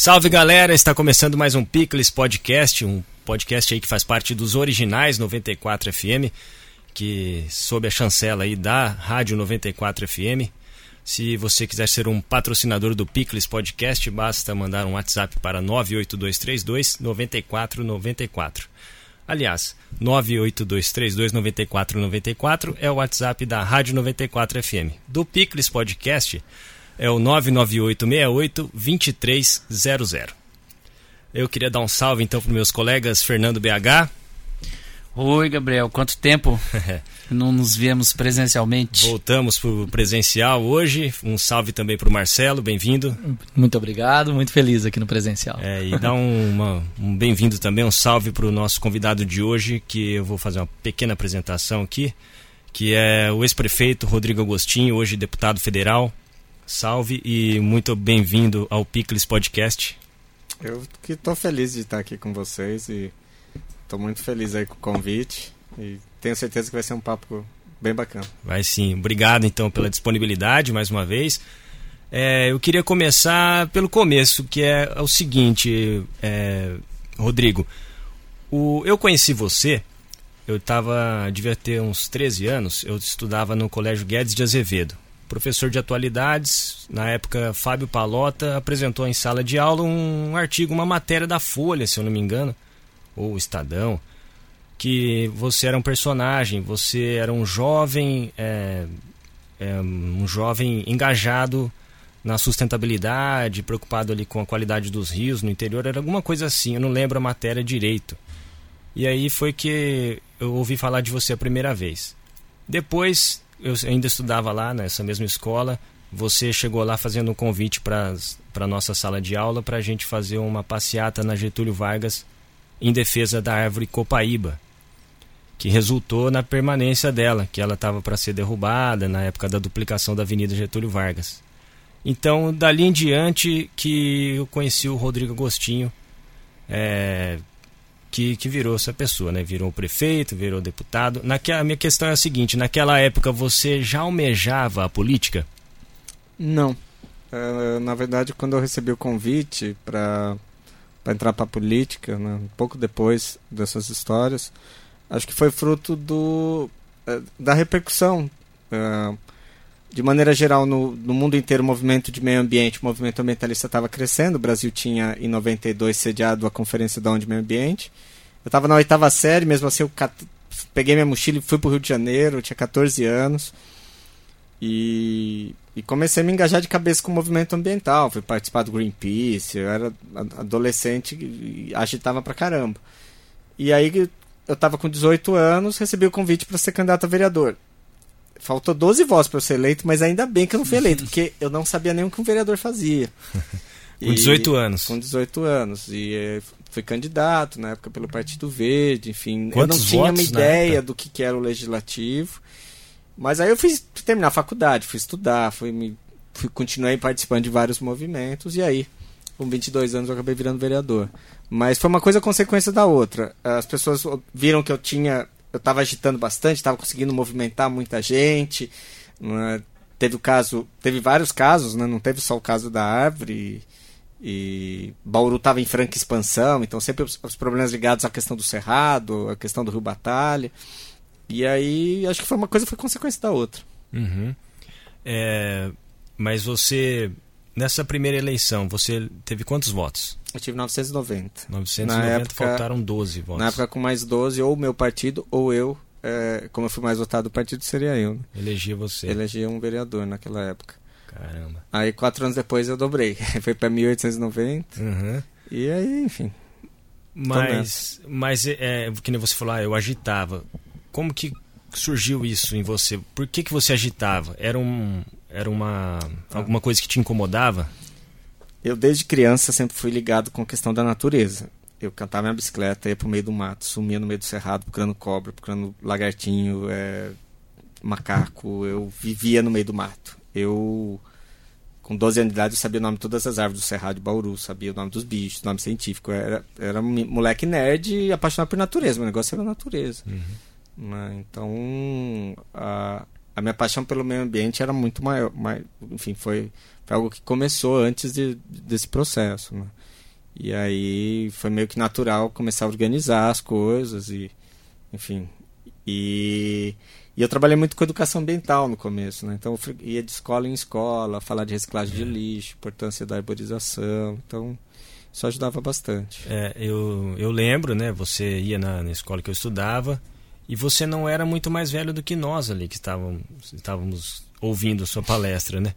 Salve galera, está começando mais um Pickles Podcast, um podcast aí que faz parte dos originais 94 FM, que sob a chancela aí da Rádio 94 FM. Se você quiser ser um patrocinador do Pickles Podcast, basta mandar um WhatsApp para 98232 9494. Aliás, 982329494 é o WhatsApp da Rádio 94 FM. Do Pickles Podcast é o 998682300. Eu queria dar um salve então para meus colegas Fernando BH. Oi, Gabriel, quanto tempo não nos viemos presencialmente? Voltamos para o presencial hoje. Um salve também para o Marcelo, bem-vindo. Muito obrigado, muito feliz aqui no presencial. É, e dá um, uma, um bem-vindo também, um salve para o nosso convidado de hoje, que eu vou fazer uma pequena apresentação aqui, que é o ex-prefeito Rodrigo Agostinho, hoje deputado federal. Salve e muito bem-vindo ao Picles Podcast. Eu que estou feliz de estar aqui com vocês e estou muito feliz aí com o convite e tenho certeza que vai ser um papo bem bacana. Vai sim. Obrigado então pela disponibilidade mais uma vez. É, eu queria começar pelo começo, que é o seguinte, é, Rodrigo. O, eu conheci você, eu tava, devia ter uns 13 anos, eu estudava no Colégio Guedes de Azevedo professor de atualidades, na época Fábio Palota, apresentou em sala de aula um artigo, uma matéria da Folha, se eu não me engano, ou Estadão, que você era um personagem, você era um jovem, é, é, um jovem engajado na sustentabilidade, preocupado ali com a qualidade dos rios no interior, era alguma coisa assim, eu não lembro a matéria direito. E aí foi que eu ouvi falar de você a primeira vez. Depois eu ainda estudava lá nessa mesma escola. Você chegou lá fazendo um convite para a nossa sala de aula para a gente fazer uma passeata na Getúlio Vargas em defesa da árvore copaíba, que resultou na permanência dela, que ela estava para ser derrubada na época da duplicação da Avenida Getúlio Vargas. Então, dali em diante que eu conheci o Rodrigo Agostinho, é, que, que virou essa pessoa, né? Virou prefeito, virou deputado. Naquela, a minha questão é a seguinte: naquela época você já almejava a política? Não. Uh, na verdade, quando eu recebi o convite para entrar para a política, né, um pouco depois dessas histórias, acho que foi fruto do, uh, da repercussão. Uh, de maneira geral, no, no, mundo inteiro, o movimento de meio ambiente, o movimento ambientalista estava crescendo. O Brasil tinha, em 92, sediado a Conferência da ONU de Meio Ambiente. Eu estava na oitava série, mesmo assim, eu cat... peguei minha mochila e fui para o Rio de Janeiro, eu tinha 14 anos. E, e, comecei a me engajar de cabeça com o movimento ambiental. Fui participar do Greenpeace, eu era adolescente e agitava pra caramba. E aí, eu estava com 18 anos, recebi o convite para ser candidato a vereador. Faltou 12 votos para eu ser eleito, mas ainda bem que eu não fui eleito, porque eu não sabia nem o que um vereador fazia. com 18 anos. Com 18 anos. E eh, fui candidato na época pelo Partido Verde, enfim. Quantos eu não tinha uma ideia do que, que era o legislativo. Mas aí eu fui terminar a faculdade, fui estudar, fui me fui, continuei participando de vários movimentos e aí, com 22 anos, eu acabei virando vereador. Mas foi uma coisa consequência da outra. As pessoas viram que eu tinha eu estava agitando bastante, estava conseguindo movimentar muita gente. Né? Teve o caso, teve vários casos, né? não teve só o caso da árvore. E Bauru estava em franca expansão, então sempre os, os, problemas ligados à questão do Cerrado, à questão do Rio Batalha. E aí acho que foi uma coisa foi consequência da outra. Uhum. É, mas você Nessa primeira eleição, você teve quantos votos? Eu tive 990. 990, na época, faltaram 12 votos. Na época, com mais 12, ou o meu partido, ou eu, é, como eu fui mais votado do partido, seria eu. Né? Elegia você. Elegia um vereador naquela época. Caramba. Aí, quatro anos depois, eu dobrei. Foi para 1890. Uhum. E aí, enfim. Mas, mas é, que nem você falou, ah, eu agitava. Como que surgiu isso em você? Por que, que você agitava? Era um, era uma alguma coisa que te incomodava? Eu desde criança sempre fui ligado com a questão da natureza. Eu cantava minha bicicleta, ia pro meio do mato, sumia no meio do cerrado, procurando cobra, procurando lagartinho, é, macaco. Eu vivia no meio do mato. Eu, com 12 anos de idade, eu sabia o nome de todas as árvores do cerrado de Bauru, sabia o nome dos bichos, o nome científico. Eu era, era moleque nerd e apaixonado por natureza. Meu negócio era natureza. Uhum. Né? Então, a, a minha paixão pelo meio ambiente era muito maior, mais, enfim, foi, foi algo que começou antes de, desse processo, né? E aí foi meio que natural começar a organizar as coisas e, enfim, e, e eu trabalhei muito com educação ambiental no começo, né? Então eu ia de escola em escola, falar de reciclagem de lixo, importância da arborização, então isso ajudava bastante. É, eu, eu lembro, né? Você ia na, na escola que eu estudava e você não era muito mais velho do que nós ali que estávamos, estávamos ouvindo a sua palestra, né?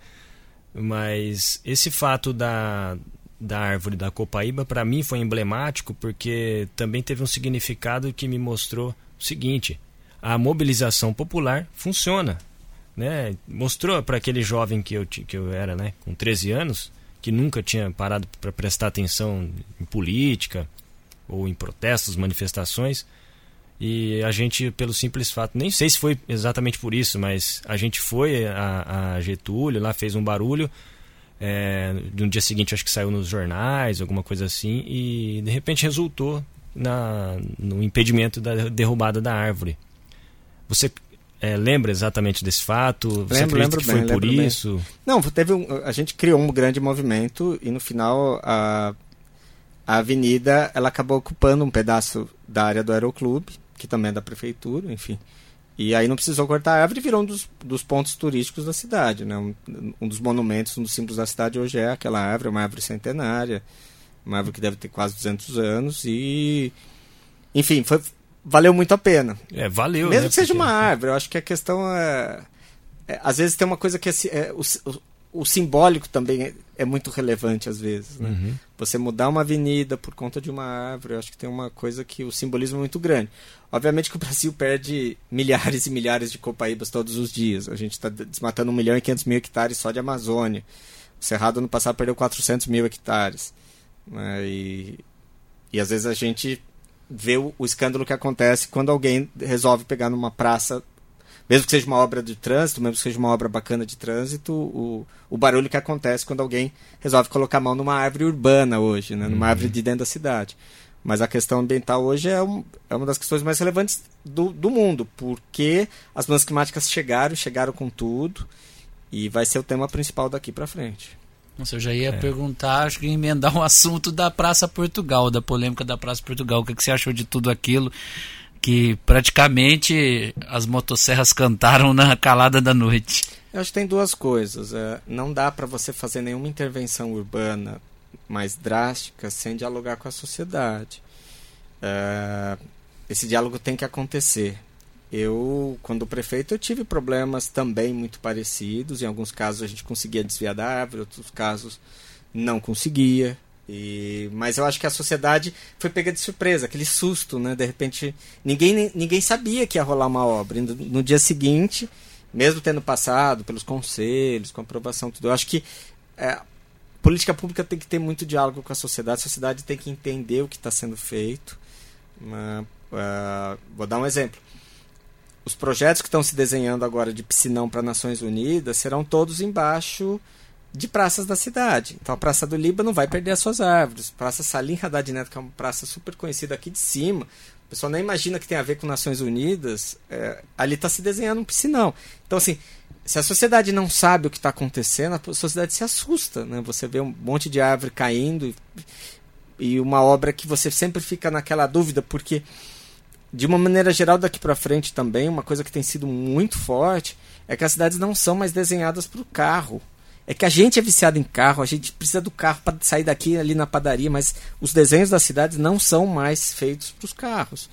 Mas esse fato da, da árvore da copaíba para mim foi emblemático porque também teve um significado que me mostrou o seguinte: a mobilização popular funciona, né? Mostrou para aquele jovem que eu que eu era, né, com 13 anos, que nunca tinha parado para prestar atenção em política ou em protestos, manifestações, e a gente, pelo simples fato, nem sei se foi exatamente por isso, mas a gente foi a, a Getúlio, lá fez um barulho é, no dia seguinte acho que saiu nos jornais, alguma coisa assim, e de repente resultou na, no impedimento da derrubada da árvore. Você é, lembra exatamente desse fato? Você lembro, lembro que bem, foi por isso? Bem. Não, teve um, a gente criou um grande movimento e no final a, a avenida ela acabou ocupando um pedaço da área do aeroclube, que também é da prefeitura, enfim. E aí não precisou cortar a árvore e virou um dos, dos pontos turísticos da cidade. Né? Um, um, dos monumentos, um dos símbolos da cidade hoje é aquela árvore, uma árvore centenária, uma árvore que deve ter quase 200 anos. E, enfim, foi, valeu muito a pena. É, valeu. Mesmo né? que seja Porque- uma árvore, eu acho que a questão é. é, às vezes tem uma coisa que é, é, o, o- simbólico também é, é muito relevante, às vezes. Né? Uhum. Você mudar uma avenida por conta de uma árvore, eu acho que tem uma coisa que o simbolismo é muito grande. Obviamente que o Brasil perde milhares e milhares de copaíbas todos os dias. A gente está desmatando 1 milhão e 500 mil hectares só de Amazônia. O Cerrado no passado perdeu 400 mil hectares. né? E, e às vezes a gente vê o, o escândalo que acontece quando alguém resolve pegar numa praça, mesmo que seja uma obra de trânsito, mesmo que seja uma obra bacana de trânsito, o, o barulho que acontece quando alguém resolve colocar a mão numa árvore urbana hoje, né? numa árvore de dentro da cidade. Mas a questão ambiental hoje é, um, é uma das questões mais relevantes do, do mundo, porque as mudanças climáticas chegaram, chegaram com tudo, e vai ser o tema principal daqui para frente. Nossa, eu já ia É. perguntar, acho que ia emendar um assunto da Praça Portugal, da polêmica da Praça Portugal. O que, que você achou de tudo aquilo? Que praticamente as motosserras cantaram na calada da noite. Eu acho que tem duas coisas. É, não dá para você fazer nenhuma intervenção urbana mais drástica sem dialogar com a sociedade. É, esse diálogo tem que acontecer. Eu, quando prefeito, eu tive problemas também muito parecidos. Em alguns casos a gente conseguia desviar da árvore, outros casos não conseguia. E, mas eu acho que a sociedade foi pega de surpresa, aquele susto, né? De repente, ninguém, ninguém sabia que ia rolar uma obra. No, no dia seguinte, mesmo tendo passado pelos conselhos, com aprovação, tudo, eu acho que é, política pública tem que ter muito diálogo com a sociedade, a sociedade tem que entender o que está sendo feito. Né? Ah, vou dar um exemplo. Os projetos que estão se desenhando agora de piscinão para Nações Unidas serão todos embaixo de praças da cidade. Então a Praça do Líbano vai perder as suas árvores. Praça Salim Haddad Neto, que é uma praça super conhecida aqui de cima, o pessoal nem imagina que tem a ver com Nações Unidas, é, ali está se desenhando um piscinão. Então, assim, se a sociedade não sabe o que está acontecendo, a sociedade se assusta. Né? Você vê um monte de árvore caindo e, uma obra que você sempre fica naquela dúvida, porque, de uma maneira geral, daqui para frente também, uma coisa que tem sido muito forte é que as cidades não são mais desenhadas para o carro. É que a gente é viciado em carro, a gente precisa do carro para sair daqui ali na padaria, mas os desenhos das cidades não são mais feitos para os carros.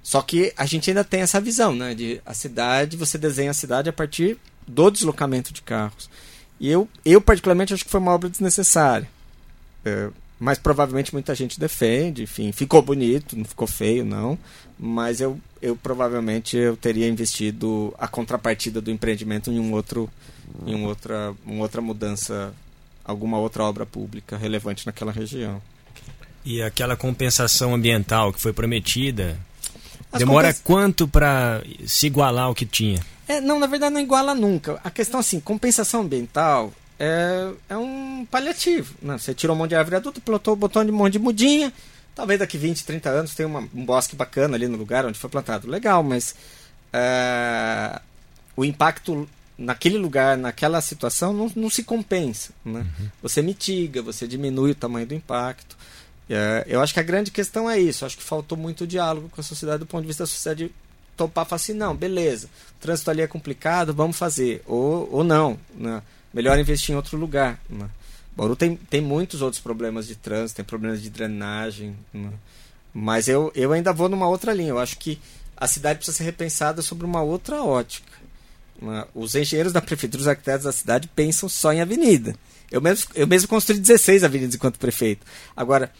Só que a gente ainda tem essa visão, né? De a cidade, você desenha a cidade a partir do deslocamento de carros. E eu, eu particularmente, acho que foi uma obra desnecessária. É, mas provavelmente muita gente defende, enfim, ficou bonito, não ficou feio, não. Mas eu, eu provavelmente eu teria investido a contrapartida do empreendimento em um outro, em um outra, uma outra mudança, alguma outra obra pública relevante naquela região. E aquela compensação ambiental que foi prometida, As demora compens- quanto para se igualar ao que tinha? É, não, na verdade não iguala nunca. A questão assim, compensação ambiental é, é um paliativo. Né? Você tirou um monte de árvore adulta, plantou, botou um monte de mudinha. Talvez daqui 20, 30 anos tenha uma- um bosque bacana ali no lugar onde foi plantado. Legal, mas é, o impacto naquele lugar, naquela situação, não, não se compensa. Né? Uhum. Você mitiga, você diminui o tamanho do impacto. É, eu acho que a grande questão é isso. Eu acho que faltou muito diálogo com a sociedade do ponto de vista da sociedade topar e falar assim, não, beleza, o trânsito ali é complicado, vamos fazer. Ou, ou não, né? Melhor investir em outro lugar. Né? Bauru tem, tem muitos outros problemas de trânsito, tem problemas de drenagem. Né? Mas eu, eu ainda vou numa outra linha. Eu acho que a cidade precisa ser repensada sobre uma outra ótica. Né? Os engenheiros da prefeitura, os arquitetos da cidade pensam só em avenida. Eu mesmo, eu mesmo construí 16 avenidas enquanto prefeito. Agora,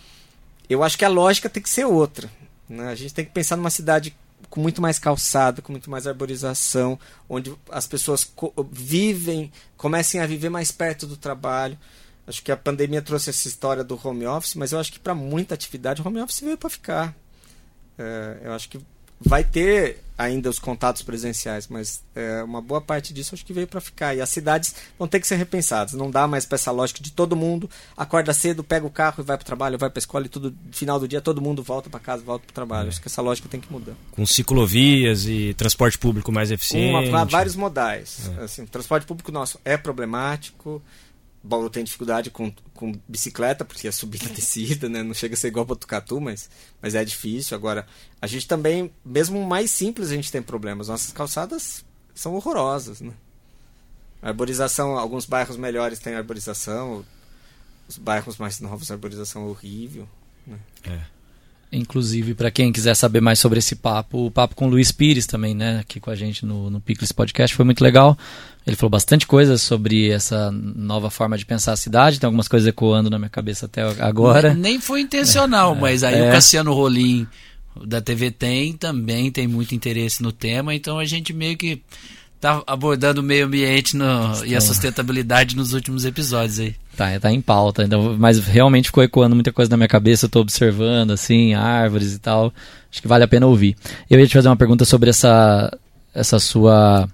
eu acho que a lógica tem que ser outra. Né? A gente tem que pensar numa cidade com muito mais calçada, com muito mais arborização, onde as pessoas co vivem, comecem a viver mais perto do trabalho. Acho que a pandemia trouxe essa história do home office, mas eu acho que para muita atividade o home office veio para ficar. É, eu acho que vai ter ainda os contatos presenciais, mas é, uma boa parte disso acho que veio para ficar. E as cidades vão ter que ser repensadas. Não dá mais para essa lógica de todo mundo acorda cedo, pega o carro e vai para o trabalho, vai para a escola e tudo final do dia todo mundo volta para casa, volta para o trabalho. É. Acho que essa lógica tem que mudar. Com ciclovias e transporte público mais eficiente. Uma, vários modais. É. Assim, transporte público nosso é problemático. Bauru tem dificuldade com, com bicicleta, porque é subida e descida, né? Não chega a ser igual Botucatu, mas, mas é difícil. Agora, a gente também, mesmo mais simples, a gente tem problemas. Nossas calçadas são horrorosas, né? A arborização, alguns bairros melhores têm arborização, os bairros mais novos a arborização é horrível. Né? É. Inclusive, para quem quiser saber mais sobre esse papo, o papo com o Luiz Pires também, né, aqui com a gente no, no Picles Podcast, foi muito legal. Ele falou bastante coisa sobre essa nova forma de pensar a cidade, tem algumas coisas ecoando na minha cabeça até agora. Nem, nem foi intencional, é, mas aí é. o Cassiano Rolim da TV Tem também tem muito interesse no tema, então a gente meio que tá abordando o meio ambiente no, e a sustentabilidade nos últimos episódios aí. Tá, tá em pauta, então, mas realmente ficou ecoando muita coisa na minha cabeça, eu tô observando, assim, árvores e tal. Acho que vale a pena ouvir. Eu ia te fazer uma pergunta sobre essa, essa sua.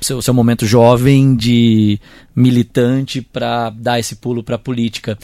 Seu, seu momento jovem de militante para dar esse pulo para a política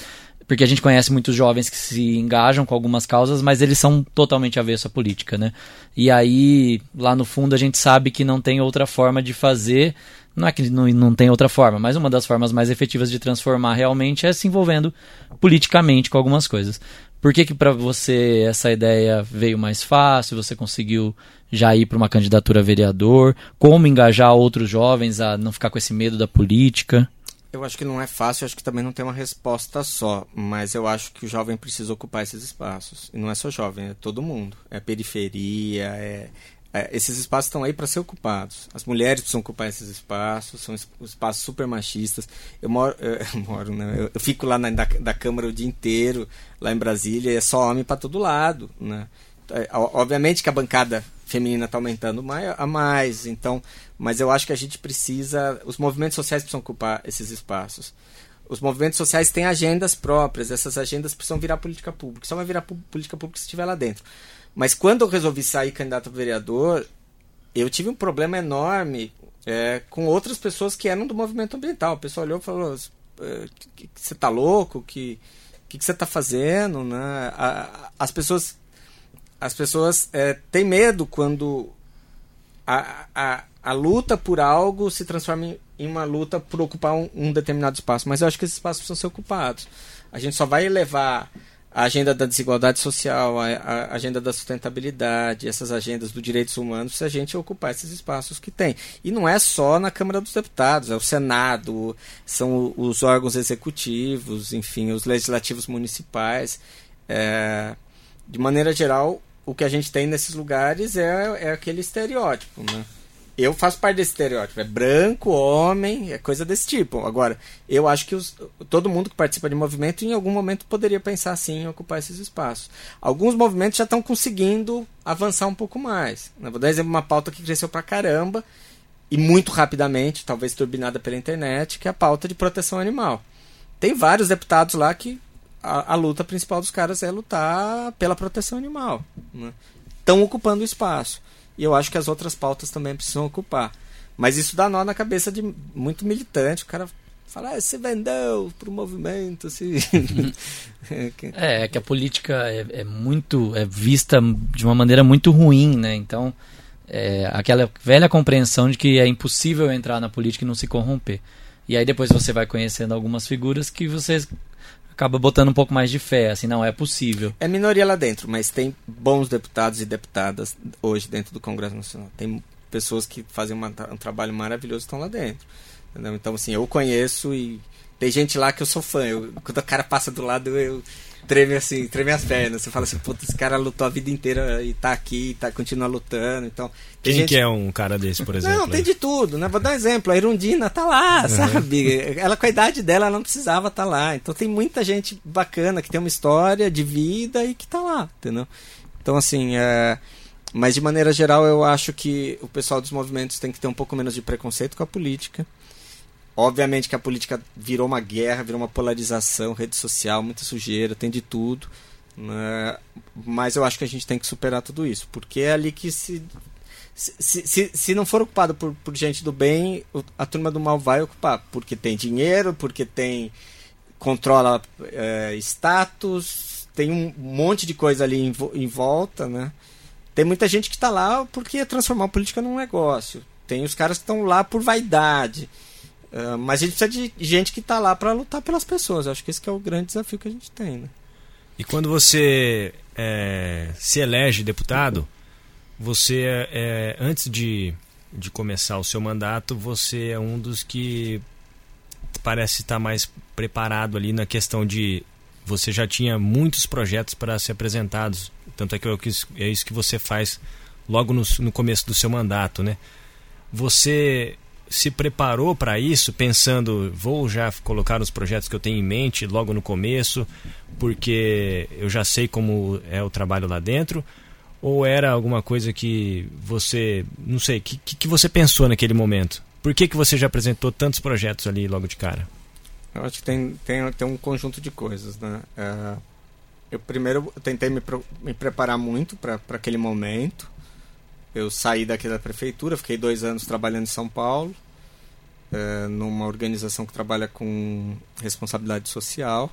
porque a gente conhece muitos jovens que se engajam com algumas causas, mas eles são totalmente avessos à política, né? E aí, lá no fundo, a gente sabe que não tem outra forma de fazer não é que não, não tem outra forma, mas uma das formas mais efetivas de transformar realmente é se envolvendo politicamente com algumas coisas. Por que que para você essa ideia veio mais fácil? Você conseguiu já ir para uma candidatura a vereador? Como engajar outros jovens a não ficar com esse medo da política? Eu acho que não é fácil, acho que também não tem uma resposta só, mas eu acho que o jovem precisa ocupar esses espaços. E não é só jovem, é todo mundo. É periferia, é, é, esses espaços estão aí para ser ocupados. As mulheres precisam ocupar esses espaços, são espaços super machistas. Eu moro, eu, moro né? eu, eu fico lá na da, da, Câmara o dia inteiro, lá em Brasília, e é só homem para todo lado. Né? É, obviamente que a bancada feminina está aumentando a mais, então, mas eu acho que a gente precisa, os movimentos sociais precisam ocupar esses espaços. Os movimentos sociais têm agendas próprias, essas agendas precisam virar política pública. Só vai virar política pública se estiver lá dentro. Mas quando eu resolvi sair candidato a vereador, eu tive um problema enorme é, com outras pessoas que eram do movimento ambiental. O pessoal olhou e falou: é, você tá louco? Que que, que você está fazendo? Né? As pessoas, as pessoas é, têm medo quando a, a, a luta por algo se transforma em, em uma luta por ocupar um, um, determinado espaço. Mas eu acho que esses espaços precisam ser ocupados. A gente só vai levar a agenda da desigualdade social, a, a, agenda da sustentabilidade, essas agendas dos direitos humanos, se a gente ocupar esses espaços que tem. E não é só na Câmara dos Deputados, é o Senado, são os órgãos executivos, enfim, os legislativos municipais. É, de maneira geral, o que a gente tem nesses lugares é, é aquele estereótipo, né? Eu faço parte desse estereótipo. É branco, homem, é coisa desse tipo. Agora, eu acho que os, todo mundo que participa de movimento em algum momento poderia pensar assim em ocupar esses espaços. Alguns movimentos já estão conseguindo avançar um pouco mais. Eu vou dar exemplo uma pauta que cresceu pra caramba e muito rapidamente, talvez turbinada pela internet, que é a pauta de proteção animal. Tem vários deputados lá que a, a luta principal dos caras é lutar pela proteção animal. Estão né? ocupando espaço. E eu acho que as outras pautas também precisam ocupar. Mas isso dá nó na cabeça de muito militante. O cara fala, ah, você vendeu pro movimento. Se... é, é que a política é, é, muito. é vista de uma maneira muito ruim, né? Então. é, aquela velha compreensão de que é impossível entrar na política e não se corromper. E aí depois você vai conhecendo algumas figuras que você acaba botando um pouco mais de fé, assim, não, é possível. É minoria lá dentro, mas tem bons deputados e deputadas hoje dentro do Congresso Nacional. Tem pessoas que fazem uma, um trabalho maravilhoso estão lá dentro. Entendeu? Então, assim, eu conheço e tem gente lá que eu sou fã. Eu, quando o cara passa do lado, eu, treme assim, treme as pernas. Você fala assim, puta, esse cara lutou a vida inteira e tá aqui, tá, continua lutando. Então, Quem gente... que é um cara desse, por exemplo? Não, tem de tudo, né? Vou dar um exemplo. A Irundina tá lá, uhum. sabe? Ela, com a idade dela, não precisava estar tá lá. Então tem muita gente bacana que tem uma história de vida e que tá lá, entendeu? Então, assim, é... Mas de maneira geral, eu acho que o pessoal dos movimentos tem que ter um pouco menos de preconceito com a política. Obviamente que a política virou uma guerra, virou uma polarização, rede social, muita sujeira, tem de tudo. Né? Mas eu acho que a gente tem que superar tudo isso, porque é ali que se. Se, se, se não for ocupado por, por gente do bem, a turma do mal vai ocupar. Porque tem dinheiro, porque tem. controla é, status, tem um monte de coisa ali em, em volta, né? Tem muita gente que está lá porque transformar a política num negócio. Tem os caras que estão lá por vaidade. Uh, mas a gente precisa de gente que está lá para lutar pelas pessoas. Eu acho que esse que é o grande desafio que a gente tem. Né? E quando você é, se elege deputado, você, é, antes de, de começar o seu mandato, você é um dos que parece estar mais preparado ali na questão de você já tinha muitos projetos para ser apresentados. Tanto é que é isso que você faz logo no, no começo do seu mandato, né? Você se preparou para isso, pensando, vou já colocar os projetos que eu tenho em mente logo no começo, porque eu já sei como é o trabalho lá dentro? Ou era alguma coisa que você, não sei, que, que você pensou naquele momento? Por que, que você já apresentou tantos projetos ali logo de cara? Eu acho que tem, tem, tem um conjunto de coisas, né? Uh, eu primeiro tentei me, me preparar muito para aquele momento. Eu saí daqui da prefeitura, fiquei dois anos trabalhando em São Paulo, é, numa organização que trabalha com responsabilidade social.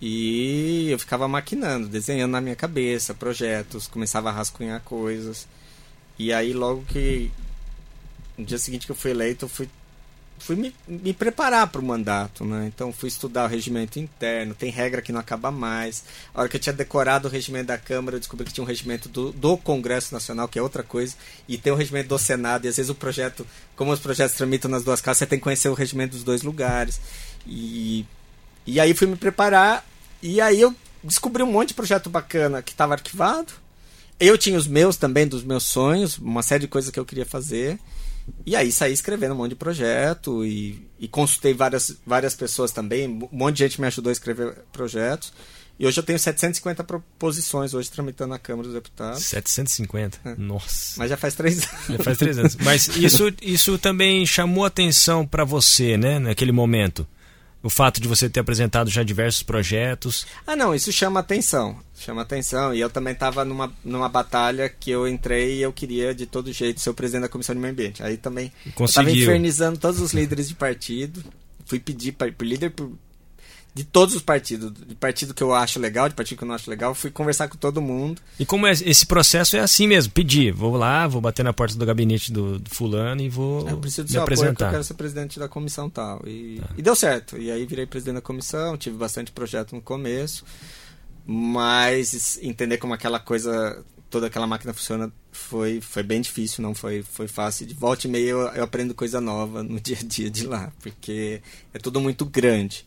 E eu ficava maquinando, desenhando na minha cabeça projetos, começava a rascunhar coisas. E aí, logo que. No dia seguinte que eu fui eleito, eu fui fui me, me preparar para o mandato, né? Então fui estudar o regimento interno, tem regra que não acaba mais. A hora que eu tinha decorado o regimento da Câmara, eu descobri que tinha um regimento do, do Congresso Nacional, que é outra coisa, e tem o regimento do Senado, e às vezes o projeto, como os projetos tramitam nas duas casas, você tem que conhecer o regimento dos dois lugares. E, e aí fui me preparar, e aí eu descobri um monte de projeto bacana que estava arquivado. Eu tinha os meus também, dos meus sonhos, uma série de coisas que eu queria fazer. E aí saí escrevendo um monte de projeto e, e consultei várias, várias pessoas também. Um monte de gente me ajudou a escrever projetos. E hoje eu tenho 750 proposições hoje tramitando na Câmara dos Deputados. 750? É. Nossa. Mas já faz três anos. Já faz três anos. Mas isso, isso também chamou atenção para você, né, naquele momento? O fato de você ter apresentado já diversos projetos. Ah, não, isso chama atenção. Chama atenção. E eu também estava numa, numa batalha que eu entrei e eu queria, de todo jeito, ser o presidente da Comissão de Meio Ambiente. Aí também estava infernizando todos os líderes de partido. Fui pedir para o líder por de todos os partidos, de partido que eu acho legal, de partido que eu não acho legal, fui conversar com todo mundo. E como é, esse processo é assim mesmo, pedir, vou lá, vou bater na porta do gabinete do, do fulano e vou eu preciso do me apresentar. Apoio, eu quero ser presidente da comissão tal. E, tá. e deu certo. E aí virei presidente da comissão, tive bastante projeto no começo, mas entender como aquela coisa, toda aquela máquina funciona foi, foi bem difícil, não foi, foi fácil. De volta e meia eu, eu aprendo coisa nova no dia a dia de lá, porque é tudo muito grande.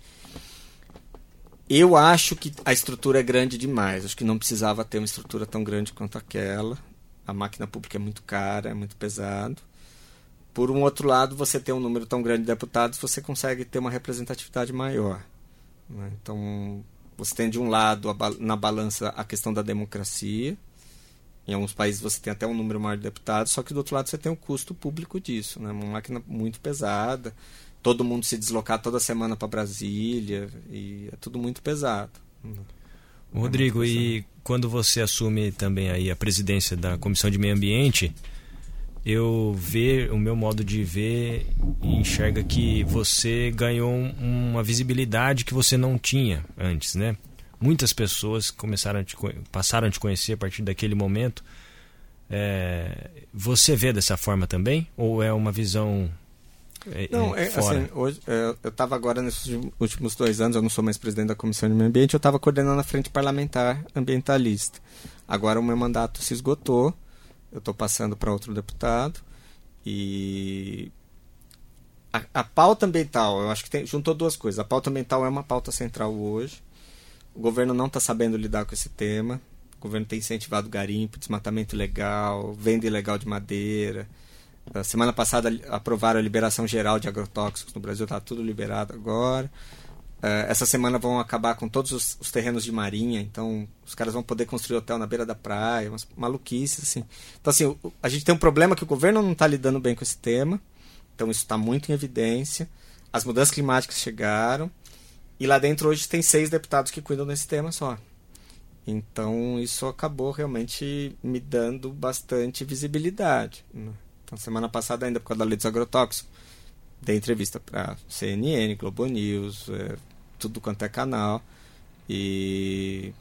Eu acho que a estrutura é grande demais. Acho que não precisava ter uma estrutura tão grande quanto aquela. A máquina pública é muito cara, é muito pesado. Por um outro lado, você ter um número tão grande de deputados, você consegue ter uma representatividade maior. Né? Então, você tem de um lado na balança a questão da democracia. Em alguns países você tem até um número maior de deputados, só que do outro lado você tem o custo público disso, né? Uma máquina muito pesada todo mundo se deslocar toda semana para Brasília e é tudo muito pesado. Rodrigo, e quando você assume também aí a presidência da Comissão de Meio Ambiente, eu ver o meu modo de ver enxerga que você ganhou uma visibilidade que você não tinha antes, né? Muitas pessoas começaram a te, passaram a te conhecer a partir daquele momento É, você vê dessa forma também? Ou é uma visão é, não, é, assim, hoje, é, eu estava agora nesses últimos dois anos, eu não sou mais presidente da Comissão de Meio Ambiente, eu estava coordenando a Frente Parlamentar Ambientalista. Agora o meu mandato se esgotou, eu estou passando para outro deputado e a, a, pauta ambiental, eu acho que tem, juntou duas coisas. A pauta ambiental é uma pauta central hoje. O governo não está sabendo lidar com esse tema. O governo tem incentivado garimpo, desmatamento ilegal, venda ilegal de madeira a semana passada aprovaram a liberação geral de agrotóxicos no Brasil, está tudo liberado agora. Uh, essa semana vão acabar com todos os, os, terrenos de marinha, então os caras vão poder construir hotel na beira da praia, umas maluquices assim. Então assim, o, a gente tem um problema que o governo não está lidando bem com esse tema, então isso está muito em evidência. As mudanças climáticas chegaram e lá dentro hoje tem seis deputados que cuidam desse tema só. Então isso acabou realmente me dando bastante visibilidade. Né? Então, semana passada, ainda por causa da lei dos agrotóxicos, dei entrevista para CNN, Globo News, é, tudo quanto é canal. E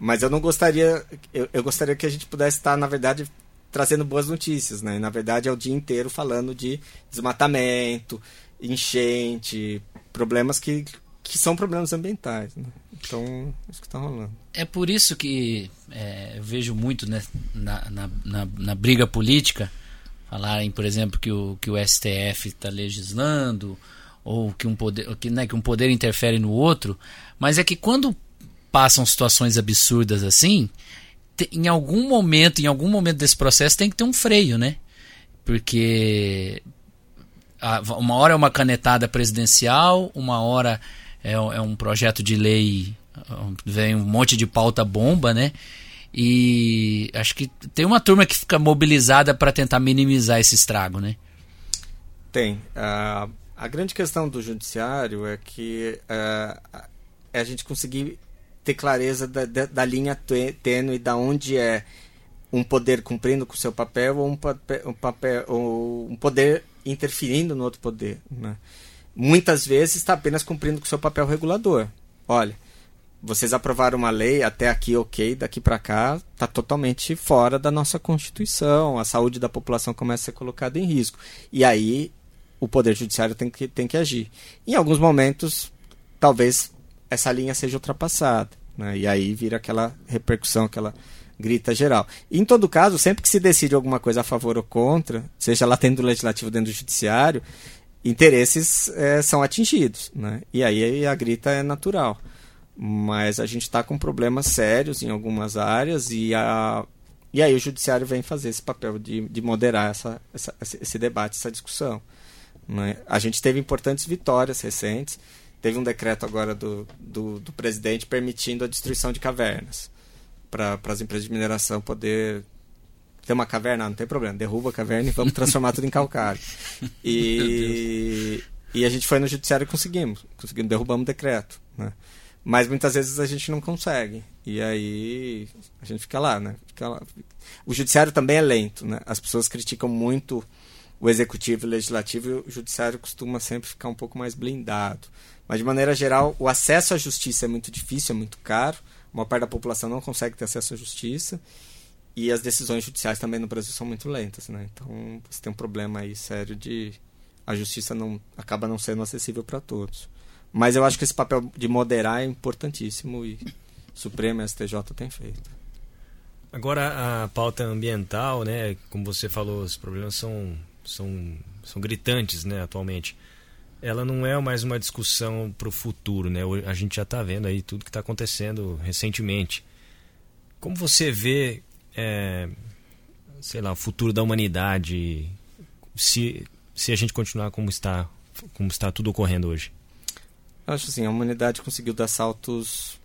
mas eu não gostaria, eu, eu, gostaria que a gente pudesse estar, na verdade, trazendo boas notícias, né? Na verdade, é o dia inteiro falando de desmatamento, enchente, problemas que, que são problemas ambientais, né? Então, isso que está rolando. É por isso que é, eu vejo muito né, na, na, na, na briga política falarem, por exemplo, que o, que o STF está legislando ou que um poder que, né, que um poder interfere no outro, mas é que quando passam situações absurdas assim, em algum momento, em algum momento desse processo tem que ter um freio, né? Porque uma hora é uma canetada presidencial, uma hora é, é um projeto de lei, vem um monte de pauta bomba, né? E acho que tem uma turma que fica mobilizada para tentar minimizar esse estrago, né? Tem. Uh, a grande questão do judiciário é que uh, é a gente conseguir ter clareza da, da, da linha tênue da onde é um poder cumprindo com o seu papel ou um, papel, um, papel, ou um poder interferindo no outro poder. Né? Muitas vezes está apenas cumprindo com o seu papel regulador. Olha, vocês aprovaram uma lei até aqui ok, daqui para cá está totalmente fora da nossa constituição. A saúde da população começa a ser colocada em risco. E aí o poder judiciário tem que, tem que agir. Em alguns momentos, talvez essa linha seja ultrapassada, né? E aí vira aquela repercussão, aquela grita geral. Em todo caso, sempre que se decide alguma coisa a favor ou contra, seja lá dentro do legislativo, dentro do judiciário, interesses é, são atingidos, né? E aí a grita é natural mas a gente está com problemas sérios em algumas áreas e, a, e aí o judiciário vem fazer esse papel de, de moderar essa, essa, esse debate, essa discussão. Né? A gente teve importantes vitórias recentes. Teve um decreto agora do, do, do presidente permitindo a destruição de cavernas para as empresas de mineração poder ter uma caverna, não tem problema, derruba a caverna e vamos transformar tudo em calcário. E, e a gente foi no judiciário e conseguimos, conseguimos, derrubamos o decreto. Né? Mas muitas vezes a gente não consegue. E aí a gente fica lá, né? Fica lá. O judiciário também é lento, né? As pessoas criticam muito o executivo e o legislativo e o judiciário costuma sempre ficar um pouco mais blindado. Mas de maneira geral, o acesso à justiça é muito difícil, é muito caro. Uma parte da população não consegue ter acesso à justiça. E as decisões judiciais também no Brasil são muito lentas, né? Então você tem um problema aí sério de a justiça não acaba não sendo acessível para todos. Mas eu acho que esse papel de moderar é importantíssimo e Supremo e STJ tem feito. Agora a pauta ambiental, né, como você falou, os problemas são são são gritantes, né, atualmente. Ela não é mais uma discussão para o futuro, né? A gente já está vendo aí tudo que está acontecendo recentemente. Como você vê, é, sei lá, o futuro da humanidade se se a gente continuar como está como está tudo ocorrendo hoje? Eu acho assim, a humanidade conseguiu dar saltos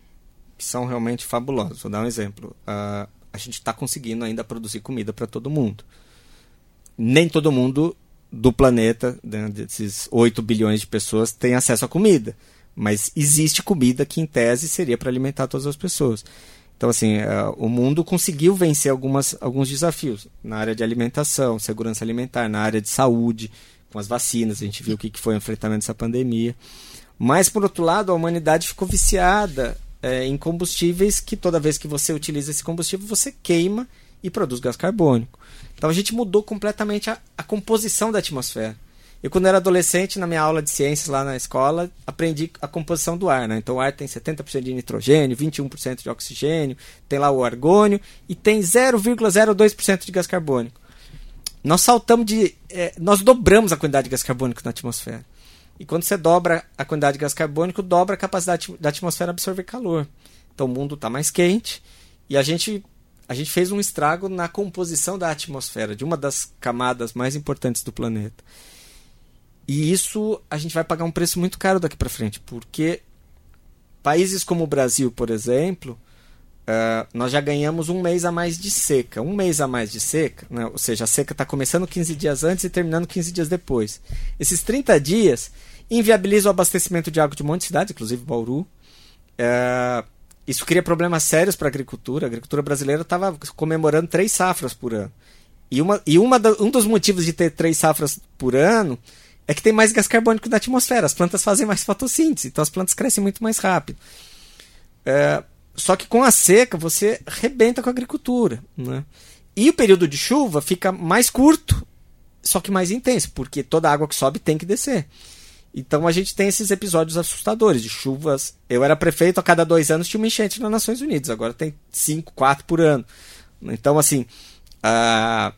que são realmente fabulosos. Vou dar um exemplo. Uh, a gente está conseguindo ainda produzir comida para todo mundo. Nem todo mundo do planeta, né, desses 8 bilhões de pessoas, tem acesso à comida. Mas existe comida que, em tese, seria para alimentar todas as pessoas. Então, assim, uh, o mundo conseguiu vencer algumas, alguns desafios na área de alimentação, segurança alimentar, na área de saúde, com as vacinas. A gente viu o que, que foi o enfrentamento dessa pandemia. Mas, por outro lado, a humanidade ficou viciada é, em combustíveis que toda vez que você utiliza esse combustível, você queima e produz gás carbônico. Então a gente mudou completamente a, a composição da atmosfera. Eu, quando era adolescente, na minha aula de ciências lá na escola, aprendi a composição do ar. Né? Então, o ar tem 70% de nitrogênio, 21% de oxigênio, tem lá o argônio e tem 0,02% de gás carbônico. Nós saltamos de. É, nós dobramos a quantidade de gás carbônico na atmosfera. E quando você dobra a quantidade de gás carbônico, dobra a capacidade da atmosfera absorver calor. Então o mundo está mais quente e a gente, a gente fez um estrago na composição da atmosfera, de uma das camadas mais importantes do planeta. E isso a gente vai pagar um preço muito caro daqui para frente, porque países como o Brasil, por exemplo, uh, nós já ganhamos um mês a mais de seca. Um mês a mais de seca, né? ou seja, a seca está começando 15 dias antes e terminando 15 dias depois. Esses 30 dias inviabilizam o abastecimento de água de um monte de cidades, inclusive Bauru. Uh, isso cria problemas sérios para a agricultura. A agricultura brasileira estava comemorando três safras por ano. E, uma, e uma um dos motivos de ter três safras por ano é que tem mais gás carbônico na atmosfera. As plantas fazem mais fotossíntese, então as plantas crescem muito mais rápido. É, só que com a seca você rebenta com a agricultura. Né? E o período de chuva fica mais curto, só que mais intenso, porque toda água que sobe tem que descer. Então a gente tem esses episódios assustadores de chuvas. Eu era prefeito, a cada dois anos tinha uma enchente nas Nações Unidas, agora tem cinco, quatro por ano. Então, assim, a,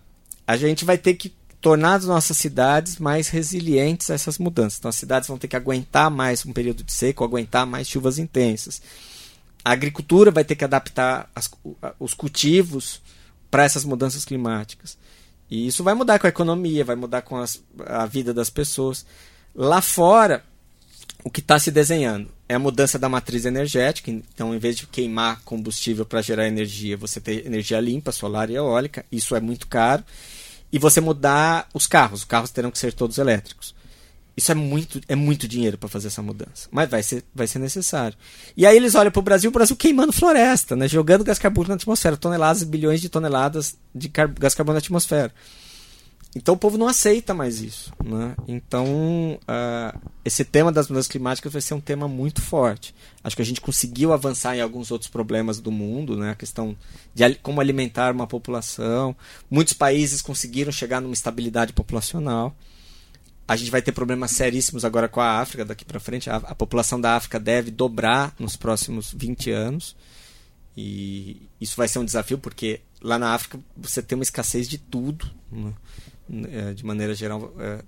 a gente vai ter que tornar as nossas cidades mais resilientes a essas mudanças. Então, as cidades vão ter que aguentar mais um período de seco, aguentar mais chuvas intensas. A agricultura vai ter que adaptar as, os cultivos para essas mudanças climáticas. E isso vai mudar com a economia, vai mudar com as, a vida das pessoas. Lá fora, o que está se desenhando é a mudança da matriz energética. Então, em vez de queimar combustível para gerar energia, você tem energia limpa, solar e eólica. Isso é muito caro e você mudar os carros. Os carros terão que ser todos elétricos. Isso é muito, é muito dinheiro para fazer essa mudança. Mas vai ser, vai ser necessário. E aí eles olham para o Brasil, o Brasil queimando floresta, né? jogando gás carbônico na atmosfera, toneladas, bilhões de toneladas de gás carbônico na atmosfera. Então o povo não aceita mais isso. Né? Então uh, esse tema das mudanças climáticas vai ser um tema muito forte. Acho que a gente conseguiu avançar em alguns outros problemas do mundo, né? a questão de como alimentar uma população. Muitos países conseguiram chegar numa estabilidade populacional. A gente vai ter problemas seríssimos agora com a África daqui para frente. A, a, população da África deve dobrar nos próximos 20 anos. E isso vai ser um desafio porque lá na África você tem uma escassez de tudo. Né? É, de maneira geral, é,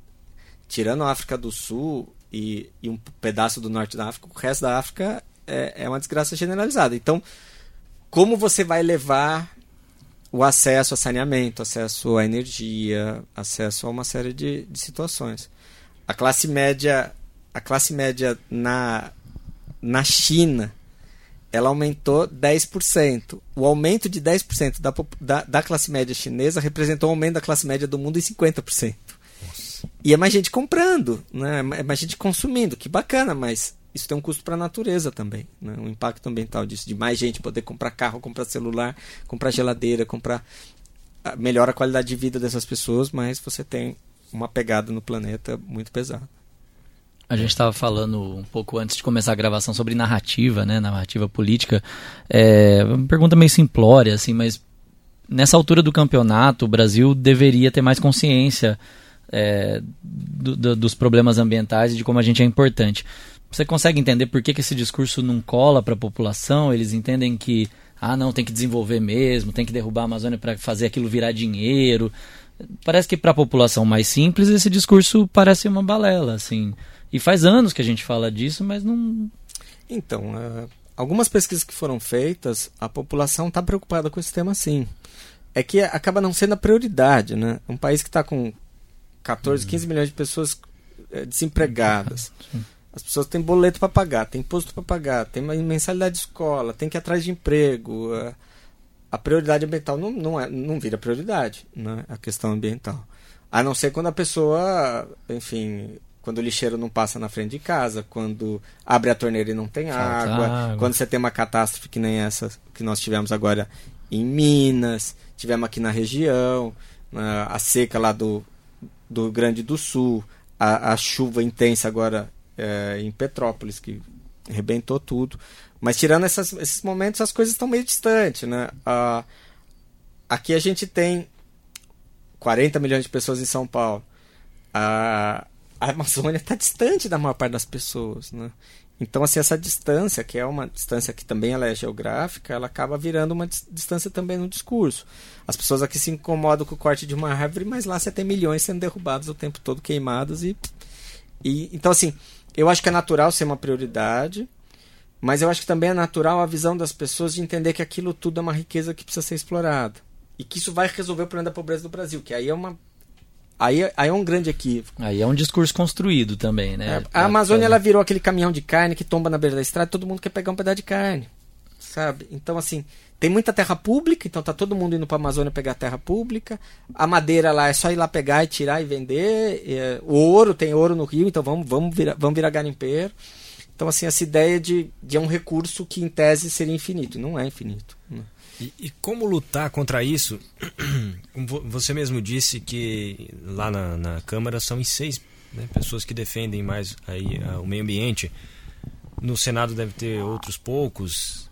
tirando a África do Sul e, e, um pedaço do norte da África, o resto da África é, é uma desgraça generalizada. Então, como você vai levar o acesso a saneamento, acesso à energia, acesso a uma série de, de situações. A classe média, a classe média na, na China ela aumentou 10%. O aumento de 10% da, da, da classe média chinesa representou um aumento da classe média do mundo em 50%. Nossa. E é mais gente comprando, né? é mais gente consumindo, que bacana, mas isso tem um custo para a natureza também, né? um impacto ambiental disso, de mais gente poder comprar carro, comprar celular, comprar geladeira, comprar. Ah, melhora a qualidade de vida dessas pessoas, mas você tem uma pegada no planeta muito pesada. A gente estava falando um pouco antes de começar a gravação sobre narrativa, né? Narrativa política. É uma pergunta meio simplória, assim, mas nessa altura do campeonato, o Brasil deveria ter mais consciência é, do, do, dos problemas ambientais e de como a gente é importante. Você consegue entender por que, que esse discurso não cola para a população? Eles entendem que, ah, não, tem que desenvolver mesmo, tem que derrubar a Amazônia para fazer aquilo virar dinheiro. Parece que para a população mais simples esse discurso parece uma balela, assim. E faz anos que a gente fala disso, mas não. Então, uh, algumas pesquisas que foram feitas, a população está preocupada com esse tema sim. É que acaba não sendo a prioridade, né? Um país que está com 14, 15 milhões de pessoas é, desempregadas. As pessoas têm boleto para pagar, tem imposto para pagar, tem mensalidade de escola, tem que ir atrás de emprego. Uh, a prioridade ambiental não, não, é, não vira prioridade, né? A questão ambiental. A não ser quando a pessoa, enfim, quando o lixeiro não passa na frente de casa, quando abre a torneira e não tem água, água, quando você tem uma catástrofe que nem essa que nós tivemos agora em Minas, tivemos aqui na região, a seca lá do, do Grande do Sul, a, a chuva intensa agora é, em Petrópolis, que arrebentou tudo. Mas tirando essas, esses momentos, as coisas estão meio distantes. Né? A, aqui a gente tem 40 milhões de pessoas em São Paulo. A, a Amazônia está distante da maior parte das pessoas, né? Então, assim, essa distância, que é uma distância que também ela é geográfica, ela acaba virando uma distância também no discurso. As pessoas aqui se incomodam com o corte de uma árvore, mas lá você tem milhões sendo derrubados o tempo todo, queimados. E, e Então, assim, eu acho que é natural ser uma prioridade, mas eu acho que também é natural a visão das pessoas de entender que aquilo tudo é uma riqueza que precisa ser explorada. E que isso vai resolver o problema da pobreza do Brasil, que aí é uma Aí, aí é um grande equívoco. Aí é um discurso construído também, né? É, a Amazônia ela virou aquele caminhão de carne que tomba na beira da estrada, todo mundo quer pegar um pedaço de carne, sabe? Então assim, tem muita terra pública, então tá todo mundo indo para a Amazônia pegar terra pública. A madeira lá é só ir lá pegar e tirar e vender. É, o ouro tem ouro no rio, então vamos vamos virar, vamos virar garimpeiro. Então assim, essa ideia de, de um recurso que em tese seria infinito, não é infinito. Né? E, e, como lutar contra isso? Você mesmo disse que lá na, na Câmara são seis né, pessoas que defendem mais aí, o meio ambiente. No Senado deve ter outros poucos.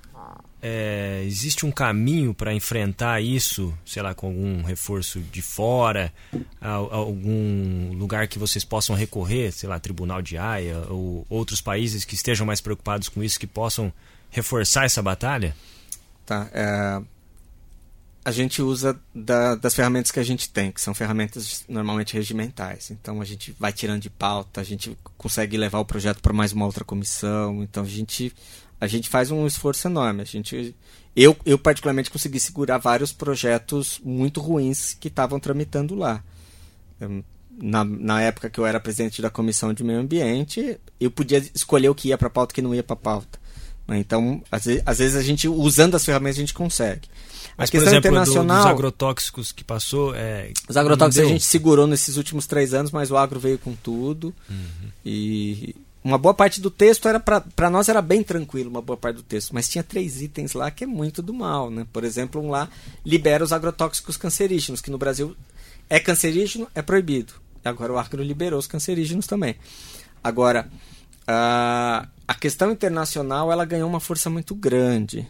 É, existe um caminho para enfrentar isso, sei lá, com algum reforço de fora, algum lugar que vocês possam recorrer, sei lá, Tribunal de Haia ou outros países que estejam mais preocupados com isso, que possam reforçar essa batalha? Tá? É, a gente usa da, das ferramentas que a gente tem, que são ferramentas normalmente regimentais. Então a gente vai tirando de pauta, a gente consegue levar o projeto para mais uma outra comissão. Então a gente a gente faz um esforço enorme. A gente eu, eu particularmente consegui segurar vários projetos muito ruins que estavam tramitando lá. Na, na época que eu era presidente da comissão de meio ambiente, eu podia escolher o que ia para pauta e o que não ia para pauta. Né? Então, às vezes, às vezes, a gente, usando as ferramentas, a gente consegue. Mas, a questão por exemplo, internacional. Do, dos agrotóxicos que passou. É, os agrotóxicos a gente segurou nesses últimos três anos, mas o agro veio com tudo. Uhum. E uma boa parte do texto era para nós era bem tranquilo, uma boa parte do texto, mas tinha três itens lá que é muito do mal, né? Por exemplo, um lá libera os agrotóxicos cancerígenos, que no Brasil é cancerígeno, é proibido. Agora o agro liberou os cancerígenos também. Agora, uh, a questão internacional ela ganhou uma força muito grande,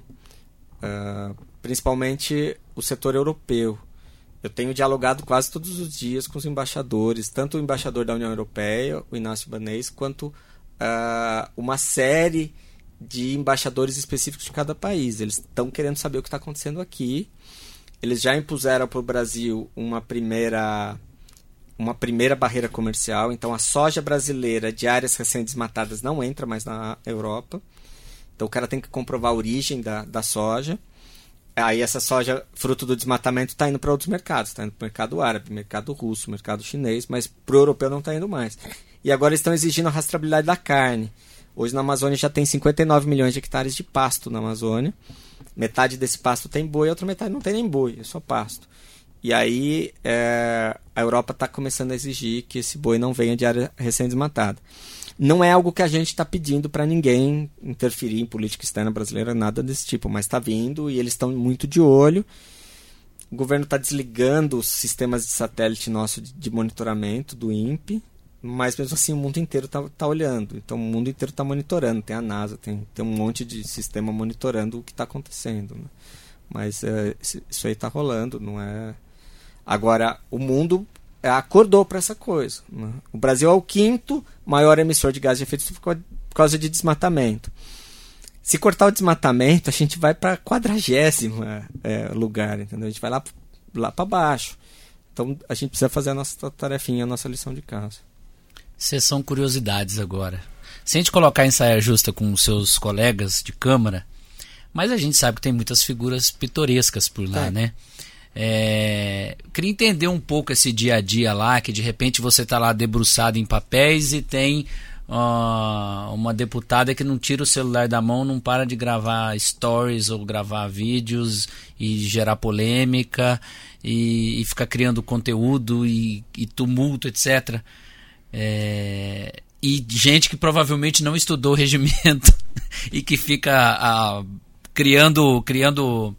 uh, principalmente o setor europeu. Eu tenho dialogado quase todos os dias com os embaixadores, tanto o embaixador da União Europeia, o Inácio Banês, quanto uh, uma série de embaixadores específicos de cada país. Eles estão querendo saber o que está acontecendo aqui. Eles já impuseram para o Brasil uma primeira uma primeira barreira comercial. Então, a soja brasileira de áreas recém-desmatadas não entra mais na Europa. Então, o cara tem que comprovar a origem da, da soja. Aí, essa soja, fruto do desmatamento, está indo para outros mercados. Está indo para o mercado árabe, mercado russo, mercado chinês, mas para o europeu não está indo mais. E agora estão exigindo a rastreabilidade da carne. Hoje, na Amazônia, já tem 59 milhões de hectares de pasto na Amazônia. Metade desse pasto tem boi, a outra metade não tem nem boi, é só pasto. E aí é, a Europa está começando a exigir que esse boi não venha de área recém-desmatada. Não é algo que a gente está pedindo para ninguém interferir em política externa brasileira, nada desse tipo, mas está vindo e eles estão muito de olho. O governo está desligando os sistemas de satélite nosso de, monitoramento do INPE, mas mesmo assim o mundo inteiro está tá olhando. Então o mundo inteiro está monitorando. Tem a NASA, tem, tem um monte de sistema monitorando o que está acontecendo. Né? Mas é, isso aí está rolando, não é Agora, o mundo acordou para essa coisa. Né? O Brasil é o quinto maior emissor de gás de efeito estufa por causa de desmatamento. Se cortar o desmatamento, a gente vai para quadragésimo é, lugar, entendeu? A gente vai lá, lá para baixo. Então a gente precisa fazer a nossa tarefinha, a nossa lição de casa. Sessão curiosidades agora. Se a gente colocar em saia justa com os seus colegas de câmara, mas a gente sabe que tem muitas figuras pitorescas por lá, né? É, queria entender um pouco esse dia a dia lá, que de repente você está lá debruçado em papéis e tem uh, uma deputada que não tira o celular da mão, não para de gravar stories ou gravar vídeos e gerar polêmica e, e ficar criando conteúdo e, e tumulto, etc. É, e gente que provavelmente não estudou o regimento e que fica uh, criando, criando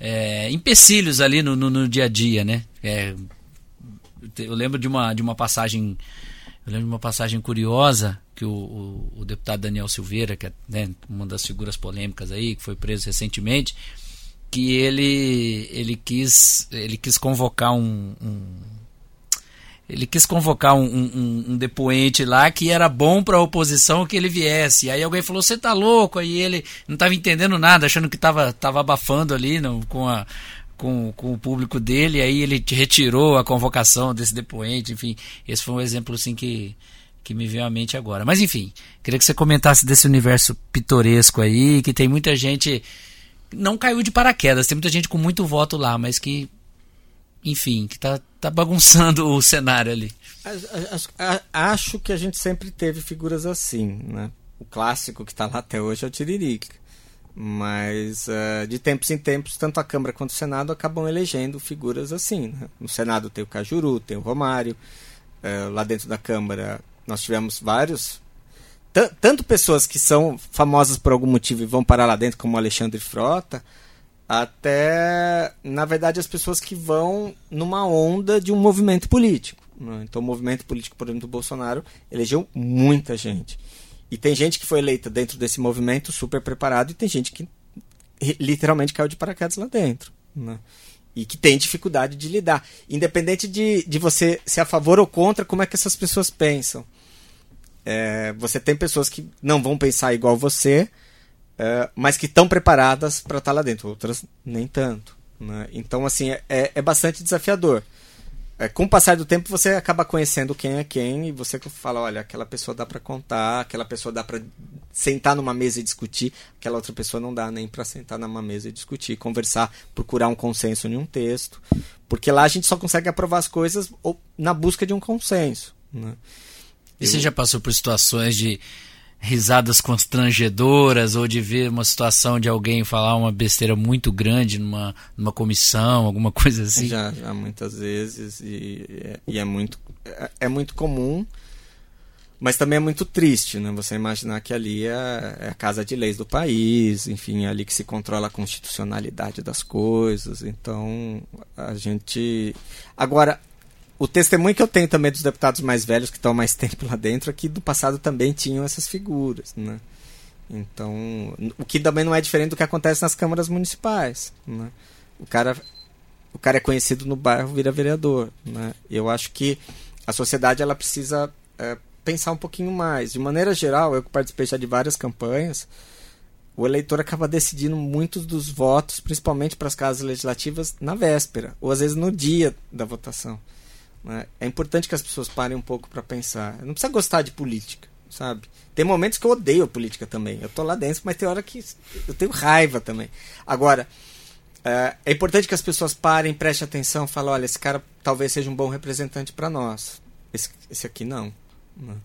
é, empecilhos ali no, no, no, dia a dia, né? É, eu lembro de uma, de uma passagem eu lembro de uma passagem curiosa que o, o, o deputado Daniel Silveira, que é né, uma das figuras polêmicas aí, que foi preso recentemente, que ele ele quis ele quis convocar um, um ele quis convocar um, um, um, depoente lá que era bom para a oposição que ele viesse. Aí alguém falou: "Você tá louco?" Aí ele não estava entendendo nada, achando que estava tava abafando ali não, com a com, com o público dele, aí ele retirou a convocação desse depoente, enfim, esse foi um exemplo assim que que me veio à mente agora. Mas enfim, queria que você comentasse desse universo pitoresco aí, que tem muita gente não caiu de paraquedas, tem muita gente com muito voto lá, mas que enfim, que tá, tá bagunçando o cenário ali. Acho que a gente sempre teve figuras assim, né? O clássico que está lá até hoje é o Tiririca. Mas uh, de tempos em tempos, tanto a Câmara quanto o Senado acabam elegendo figuras assim. Né? No Senado tem o Cajuru, tem o Romário. Uh, lá dentro da Câmara nós tivemos vários. Tanto pessoas que são famosas por algum motivo e vão parar lá dentro, como o Alexandre Frota, até, na verdade, as pessoas que vão numa onda de um movimento político. Né? Então, o movimento político, por exemplo, do Bolsonaro elegeu muita gente. E tem gente que foi eleita dentro desse movimento super preparado e tem gente que literalmente caiu de paraquedas lá dentro. Né? E que tem dificuldade de lidar. Independente de, de você ser a favor ou contra, como é que essas pessoas pensam. É, você tem pessoas que não vão pensar igual você, é, mas que estão preparadas para estar tá lá dentro. Outras nem tanto. Né? Então, assim, é, é, é bastante desafiador é, com o passar do tempo você acaba conhecendo quem é quem e você fala, olha, aquela pessoa dá para contar, aquela pessoa dá para sentar numa mesa e discutir, aquela outra pessoa não dá nem para sentar numa mesa e discutir, conversar, procurar um consenso em um texto, porque lá a gente só consegue aprovar as coisas na busca de um consenso. Né? E você já passou por situações de risadas constrangedoras ou de ver uma situação de alguém falar uma besteira muito grande numa, numa comissão, alguma coisa assim? Já, já muitas vezes e, e é muito é, é, muito comum, mas também é muito triste, né? Você imaginar que ali é, é a casa de leis do país, enfim, é ali que se controla a constitucionalidade das coisas. Então a gente agora o testemunho que eu tenho também dos deputados mais velhos que estão mais tempo lá dentro é que do passado também tinham essas figuras, né? Então, o que também não é diferente do que acontece nas câmaras municipais, né? O cara o cara é conhecido no bairro, vira vereador, né? Eu acho que a sociedade ela precisa é, pensar um pouquinho mais. De maneira geral, eu que participei já de várias campanhas, o eleitor acaba decidindo muitos dos votos, principalmente para as casas legislativas, na véspera, ou às vezes no dia da votação. Né? É importante que as pessoas parem um pouco para pensar. Não precisa gostar de política, sabe? Tem momentos que eu odeio a política também. Eu tô lá dentro, mas tem hora que eu tenho raiva também. Agora, é, é importante que as pessoas parem, prestem atenção, falem, olha, esse cara talvez seja um bom representante para nós. Esse, esse aqui não. Não,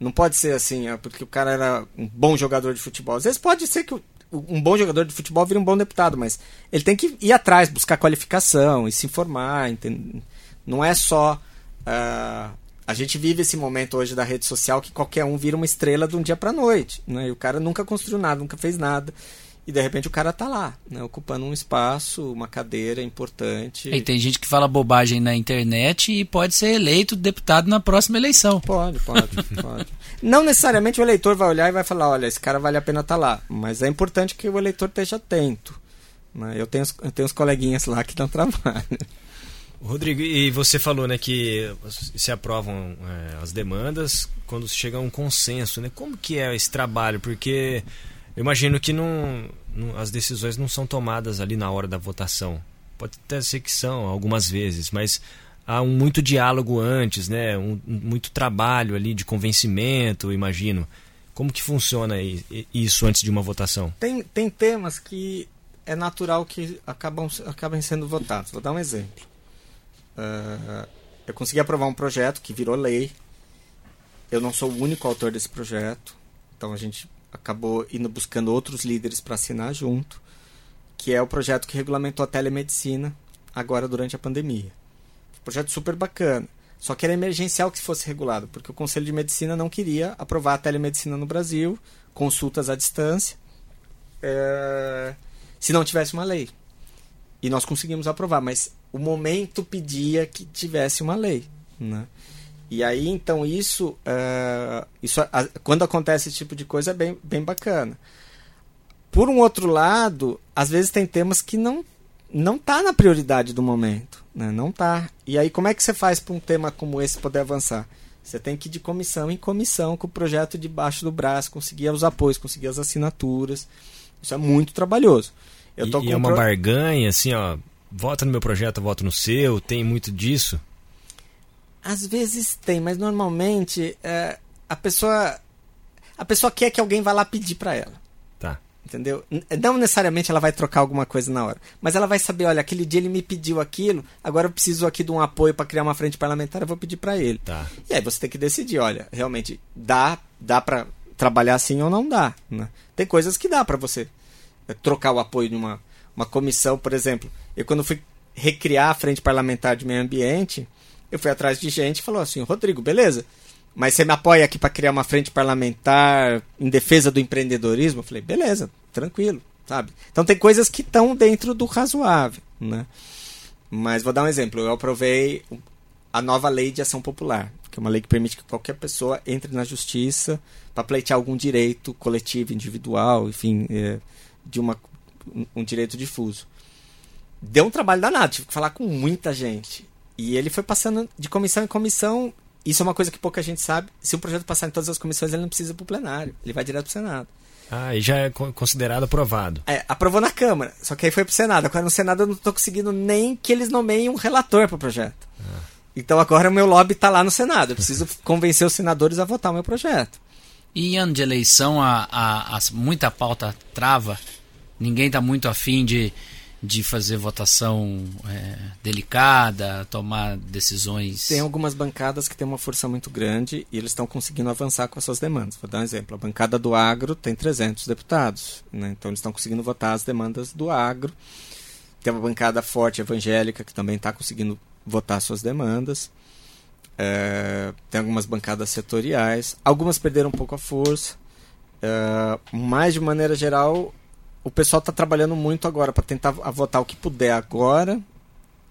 não pode ser assim, é porque o cara era um bom jogador de futebol. Às vezes pode ser que um bom jogador de futebol vire um bom deputado, mas ele tem que ir atrás, buscar qualificação e se informar, entender não é só. Uh, a gente vive esse momento hoje da rede social que qualquer um vira uma estrela de um dia para noite. Né? E o cara nunca construiu nada, nunca fez nada. E de repente o cara tá lá, né? ocupando um espaço, uma cadeira importante. E tem gente que fala bobagem na internet e pode ser eleito deputado na próxima eleição. Pode, pode, pode. Não necessariamente o eleitor vai olhar e vai falar, olha, esse cara vale a pena estar tá lá. Mas é importante que o eleitor esteja atento. Né? Eu, tenho, eu tenho uns coleguinhas lá que dão trabalho. Rodrigo, e você falou né, que se aprovam é, as demandas quando chega a um consenso. Né? Como que é esse trabalho? Porque eu imagino que não, não, as decisões não são tomadas ali na hora da votação. Pode até ser que são, algumas vezes, mas há um muito diálogo antes, né? Um, muito trabalho ali de convencimento, imagino. Como que funciona isso antes de uma votação? Tem, tem temas que é natural que acabam, acabem sendo votados. Vou dar um exemplo. Uh, eu consegui aprovar um projeto que virou lei. Eu não sou o único autor desse projeto, então a gente acabou indo buscando outros líderes para assinar junto, que é o projeto que regulamentou a telemedicina agora durante a pandemia. Um projeto super bacana. Só que era emergencial que fosse regulado, porque o Conselho de Medicina não queria aprovar a telemedicina no Brasil, consultas à distância, é, se não tivesse uma lei. E nós conseguimos aprovar, mas o momento pedia que tivesse uma lei. Né? E aí, então, isso, uh, isso quando acontece esse tipo de coisa é bem, bem bacana. Por um outro lado, às vezes tem temas que não não tá na prioridade do momento, né? Não tá. E aí como é que você faz para um tema como esse poder avançar? Você tem que ir de comissão em comissão com o projeto debaixo do braço, conseguir os apoios, conseguir as assinaturas. Isso é muito trabalhoso. Eu tô e, e é uma pro... barganha, assim, ó. Vota no meu projeto, voto no seu. Tem muito disso? Às vezes tem, mas normalmente é, a pessoa a pessoa quer que alguém vá lá pedir para ela. Tá. Entendeu? Não necessariamente ela vai trocar alguma coisa na hora, mas ela vai saber, olha, aquele dia ele me pediu aquilo, agora eu preciso aqui de um apoio para criar uma frente parlamentar, eu vou pedir para ele. Tá. E aí você tem que decidir, olha, realmente dá, dá para trabalhar assim ou não dá, né? Tem coisas que dá para você é, trocar o apoio de uma uma comissão, por exemplo. Eu quando fui recriar a frente parlamentar de meio ambiente, eu fui atrás de gente e falou assim: Rodrigo, beleza, mas você me apoia aqui para criar uma frente parlamentar em defesa do empreendedorismo? Eu falei: beleza, tranquilo, sabe? Então tem coisas que estão dentro do razoável, né? Mas vou dar um exemplo: eu aprovei a nova lei de ação popular, que é uma lei que permite que qualquer pessoa entre na justiça para pleitear algum direito coletivo, individual, enfim, é, de uma, um direito difuso. Deu um trabalho danado, tive que falar com muita gente. E ele foi passando de comissão em comissão. Isso é uma coisa que pouca gente sabe. Se o projeto passar em todas as comissões, ele não precisa ir para o plenário. Ele vai direto para o Senado. Ah, e já é considerado aprovado. É, aprovou na Câmara. Só que aí foi para o Senado. Agora no Senado eu não estou conseguindo nem que eles nomeiem um relator para o projeto. Ah. Então agora o meu lobby está lá no Senado. Eu preciso convencer os senadores a votar o meu projeto. E em ano de eleição, a, a, a muita pauta trava. Ninguém está muito afim de de fazer votação é, delicada, tomar decisões. Tem algumas bancadas que têm uma força muito grande e eles estão conseguindo avançar com as suas demandas. Vou dar um exemplo: a bancada do agro tem 300 deputados, né? então eles estão conseguindo votar as demandas do agro. Tem uma bancada forte evangélica que também está conseguindo votar suas demandas. É, tem algumas bancadas setoriais, algumas perderam um pouco a força, é, mas de maneira geral o pessoal está trabalhando muito agora para tentar votar o que puder agora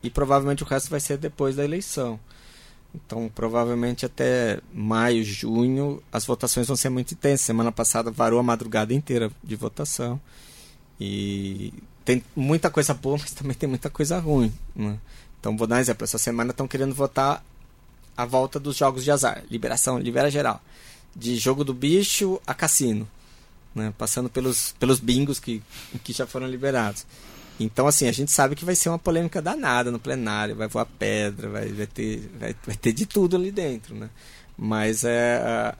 e provavelmente o resto vai ser depois da eleição. Então, provavelmente até maio, junho, as votações vão ser muito intensas. Semana passada varou a madrugada inteira de votação. E tem muita coisa boa, mas também tem muita coisa ruim. Né? Então, vou dar um exemplo. Essa semana estão querendo votar a volta dos jogos de azar. Liberação, libera geral. De jogo do bicho a cassino né? Passando pelos, pelos bingos que, que já foram liberados. Então, assim, a gente sabe que vai ser uma polêmica danada no plenário, vai voar pedra, vai, vai, ter, vai, vai ter de tudo ali dentro, né? Mas é,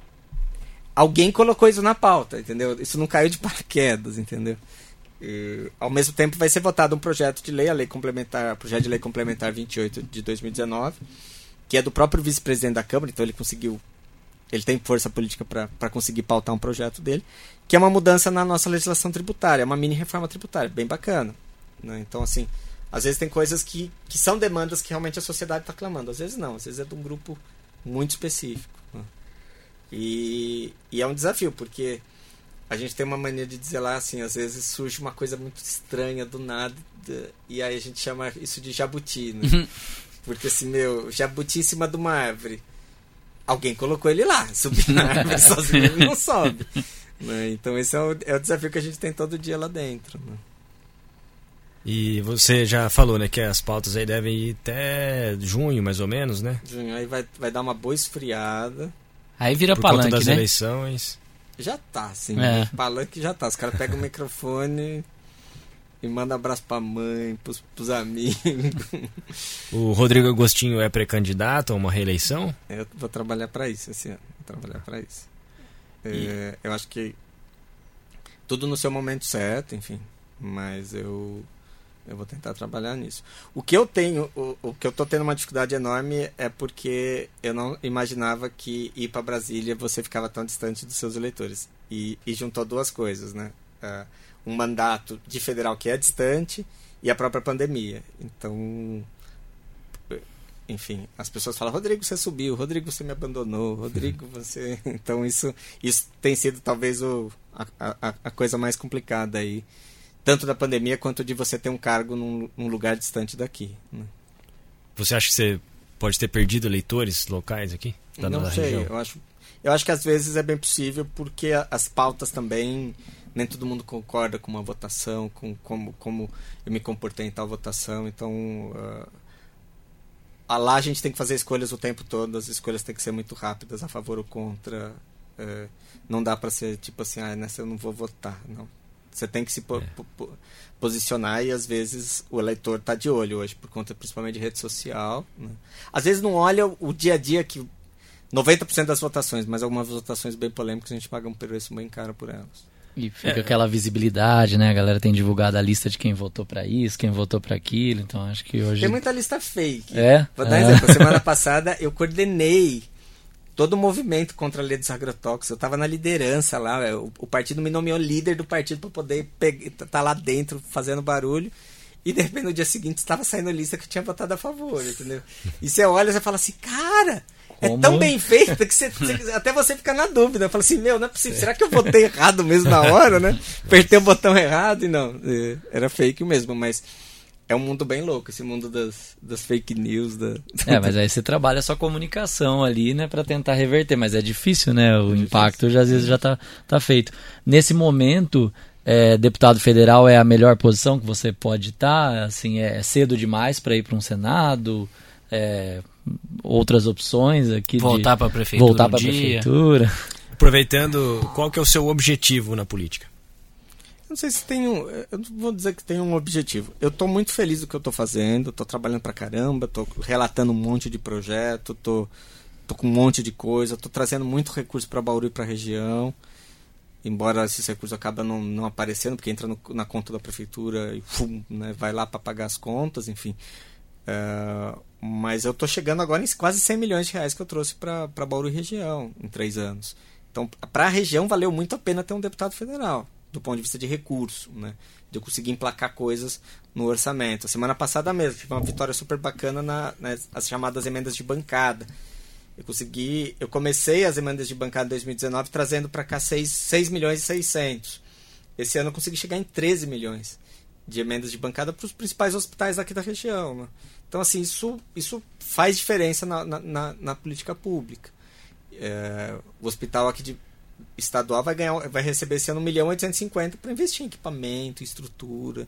alguém colocou isso na pauta, entendeu? Isso não caiu de paraquedas, entendeu? E, ao mesmo tempo vai ser votado um projeto de lei, a lei complementar, projeto de lei complementar 28 de 2019, que é do próprio vice-presidente da Câmara, então ele conseguiu ele tem força política para conseguir pautar um projeto dele, que é uma mudança na nossa legislação tributária, é uma mini reforma tributária, bem bacana. Né? Então, assim, às vezes tem coisas que, que são demandas que realmente a sociedade está clamando, às vezes não, às vezes é de um grupo muito específico. Né? E, e é um desafio, porque a gente tem uma mania de dizer lá assim, às vezes surge uma coisa muito estranha do nada, e aí a gente chama isso de jabuti, né? Uhum. Porque assim, meu, jabuti em cima de uma árvore alguém colocou ele lá. Subir na árvore sozinho ele não sobe. Né? Então esse é o, é o, desafio que a gente tem todo dia lá dentro. Né? E você já falou, né, que as pautas aí devem ir até junho, mais ou menos, né? Junho, aí vai, vai dar uma boa esfriada. Aí vira Por palanque, conta das né? eleições. Já tá, sim. É. Palanque já tá. Os caras pegam o microfone e mandam abraço pra mãe, pros, pros amigos. O Rodrigo Agostinho é pré-candidato a uma reeleição? Eu vou trabalhar para isso esse ano. Vou trabalhar para isso. É, eu acho que tudo no seu momento certo, enfim. Mas eu eu vou tentar trabalhar nisso. O que eu tenho, o, o que eu tô tendo uma dificuldade enorme é porque eu não imaginava que ir para Brasília você ficava tão distante dos seus eleitores. E, e juntou duas coisas, né? Uh, um mandato de federal que é distante e a própria pandemia. Então, enfim, as pessoas falam: Rodrigo, você subiu, Rodrigo, você me abandonou, Rodrigo, você. Então, isso, isso tem sido talvez o, a, a, a coisa mais complicada aí, tanto da pandemia quanto de você ter um cargo num, num lugar distante daqui. Né? Você acha que você pode ter perdido eleitores locais aqui? Da Não sei, região? eu acho. Eu acho que às vezes é bem possível porque as pautas também nem todo mundo concorda com uma votação, com como, como eu me comportei em tal votação. Então, uh, lá a gente tem que fazer escolhas o tempo todo, as escolhas têm que ser muito rápidas, a favor ou contra. Uh, não dá para ser tipo assim, ah, nessa eu não vou votar. Não. Você tem que se po é. po posicionar e às vezes o eleitor está de olho hoje, por conta principalmente de rede social. Né? Às vezes não olha o dia a dia que 90% das votações, mas algumas votações bem polêmicas a gente paga um preço bem caro por elas. E fica é. aquela visibilidade, né? A galera tem divulgado a lista de quem votou para isso, quem votou para aquilo. Então acho que hoje. Tem muita lista fake. É? Vou dar um é. exemplo. Semana passada eu coordenei todo o movimento contra a lei dos agrotóxicos. Eu estava na liderança lá. É, o, o, partido me nomeou líder do partido para poder estar tá lá dentro fazendo barulho. E de repente no dia seguinte estava saindo lista que eu tinha votado a favor, entendeu? E você olha e fala assim, cara é tão bem feita que você, até você fica na dúvida. Fala assim, meu, não é possível. Será que eu botei errado mesmo na hora, né? Apertei o botão errado e não. É, era fake mesmo, mas é um mundo bem louco, esse mundo das, das fake news. Da... É, mas aí você trabalha a sua comunicação ali, né, para tentar reverter, mas é difícil, né? O é impacto já às vezes já tá, tá feito. Nesse momento, é, deputado federal é a melhor posição que você pode estar? Tá? Assim, é cedo demais para ir para um Senado? É, outras opções aqui. Voltar para a prefeitura. Voltar para a prefeitura. Aproveitando, qual que é o seu objetivo na política? não sei se tem um. Eu não vou dizer que tem um objetivo. Eu estou muito feliz do que eu estou fazendo, estou trabalhando pra caramba, estou relatando um monte de projeto, estou tô, tô com um monte de coisa, estou trazendo muito recurso para Bauru e para a região. Embora esses recursos acabam não, não aparecendo, porque entra no, na conta da prefeitura e fum, né, vai lá para pagar as contas, enfim. Uh, mas eu estou chegando agora em quase 100 milhões de reais que eu trouxe para Bauru região em três anos. Então, para a região, valeu muito a pena ter um deputado federal, do ponto de vista de recurso, né? de eu conseguir emplacar coisas no orçamento. A semana passada mesmo, tive uma vitória super bacana na, nas as chamadas emendas de bancada. Eu consegui, eu comecei as emendas de bancada em 2019 trazendo para cá 6, 6 milhões e 600. Esse ano eu consegui chegar em 13 milhões de emendas de bancada para os principais hospitais aqui da região. Né? Então, assim, isso, isso faz diferença na, na, na política pública. É, o hospital aqui de estadual vai ganhar vai receber esse ano 1 milhão 850 para investir em equipamento, estrutura.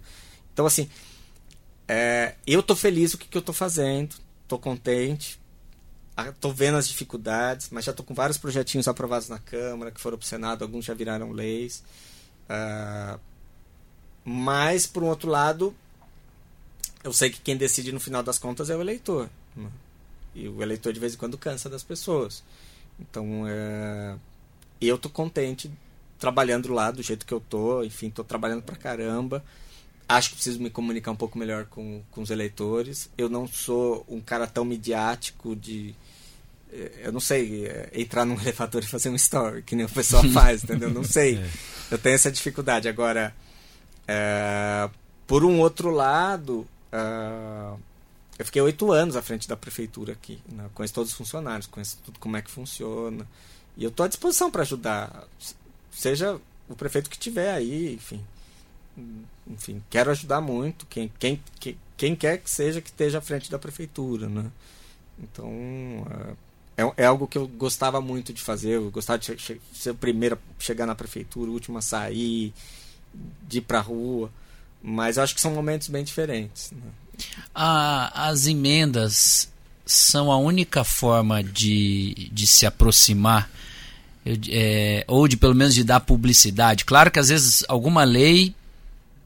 Então, assim, é, eu tô feliz com o que, que eu tô fazendo, tô contente, tô vendo as dificuldades, mas já tô com vários projetinhos aprovados na Câmara, que foram pro Senado, alguns já viraram leis. Uh, mas, por um outro lado, eu sei que quem decide no final das contas é o eleitor. Né? E o eleitor de vez em quando cansa das pessoas. Então, é... eu tô contente trabalhando lá do jeito que eu tô. Enfim, tô trabalhando pra caramba. Acho que preciso me comunicar um pouco melhor com, com os eleitores. Eu não sou um cara tão midiático de. É, eu não sei é, entrar num elevador e fazer um story, que nem o pessoal faz, entendeu? Não sei. É. Eu tenho essa dificuldade. Agora, é... por um outro lado, Uh, eu fiquei oito anos à frente da prefeitura aqui. Né? Conheço todos os funcionários, conheço tudo como é que funciona. E eu estou à disposição para ajudar. Seja o prefeito que tiver aí, enfim. Enfim, quero ajudar muito. Quem, quem, quem, quem quer que seja que esteja à frente da prefeitura. Né? Então, uh, é, é algo que eu gostava muito de fazer. Eu gostava de ser o primeiro a chegar na prefeitura, o último a sair, de ir para a rua. Mas acho que são momentos bem diferentes. Né? As emendas são a única forma de, de se aproximar é, ou de pelo menos de dar publicidade. Claro que às vezes alguma lei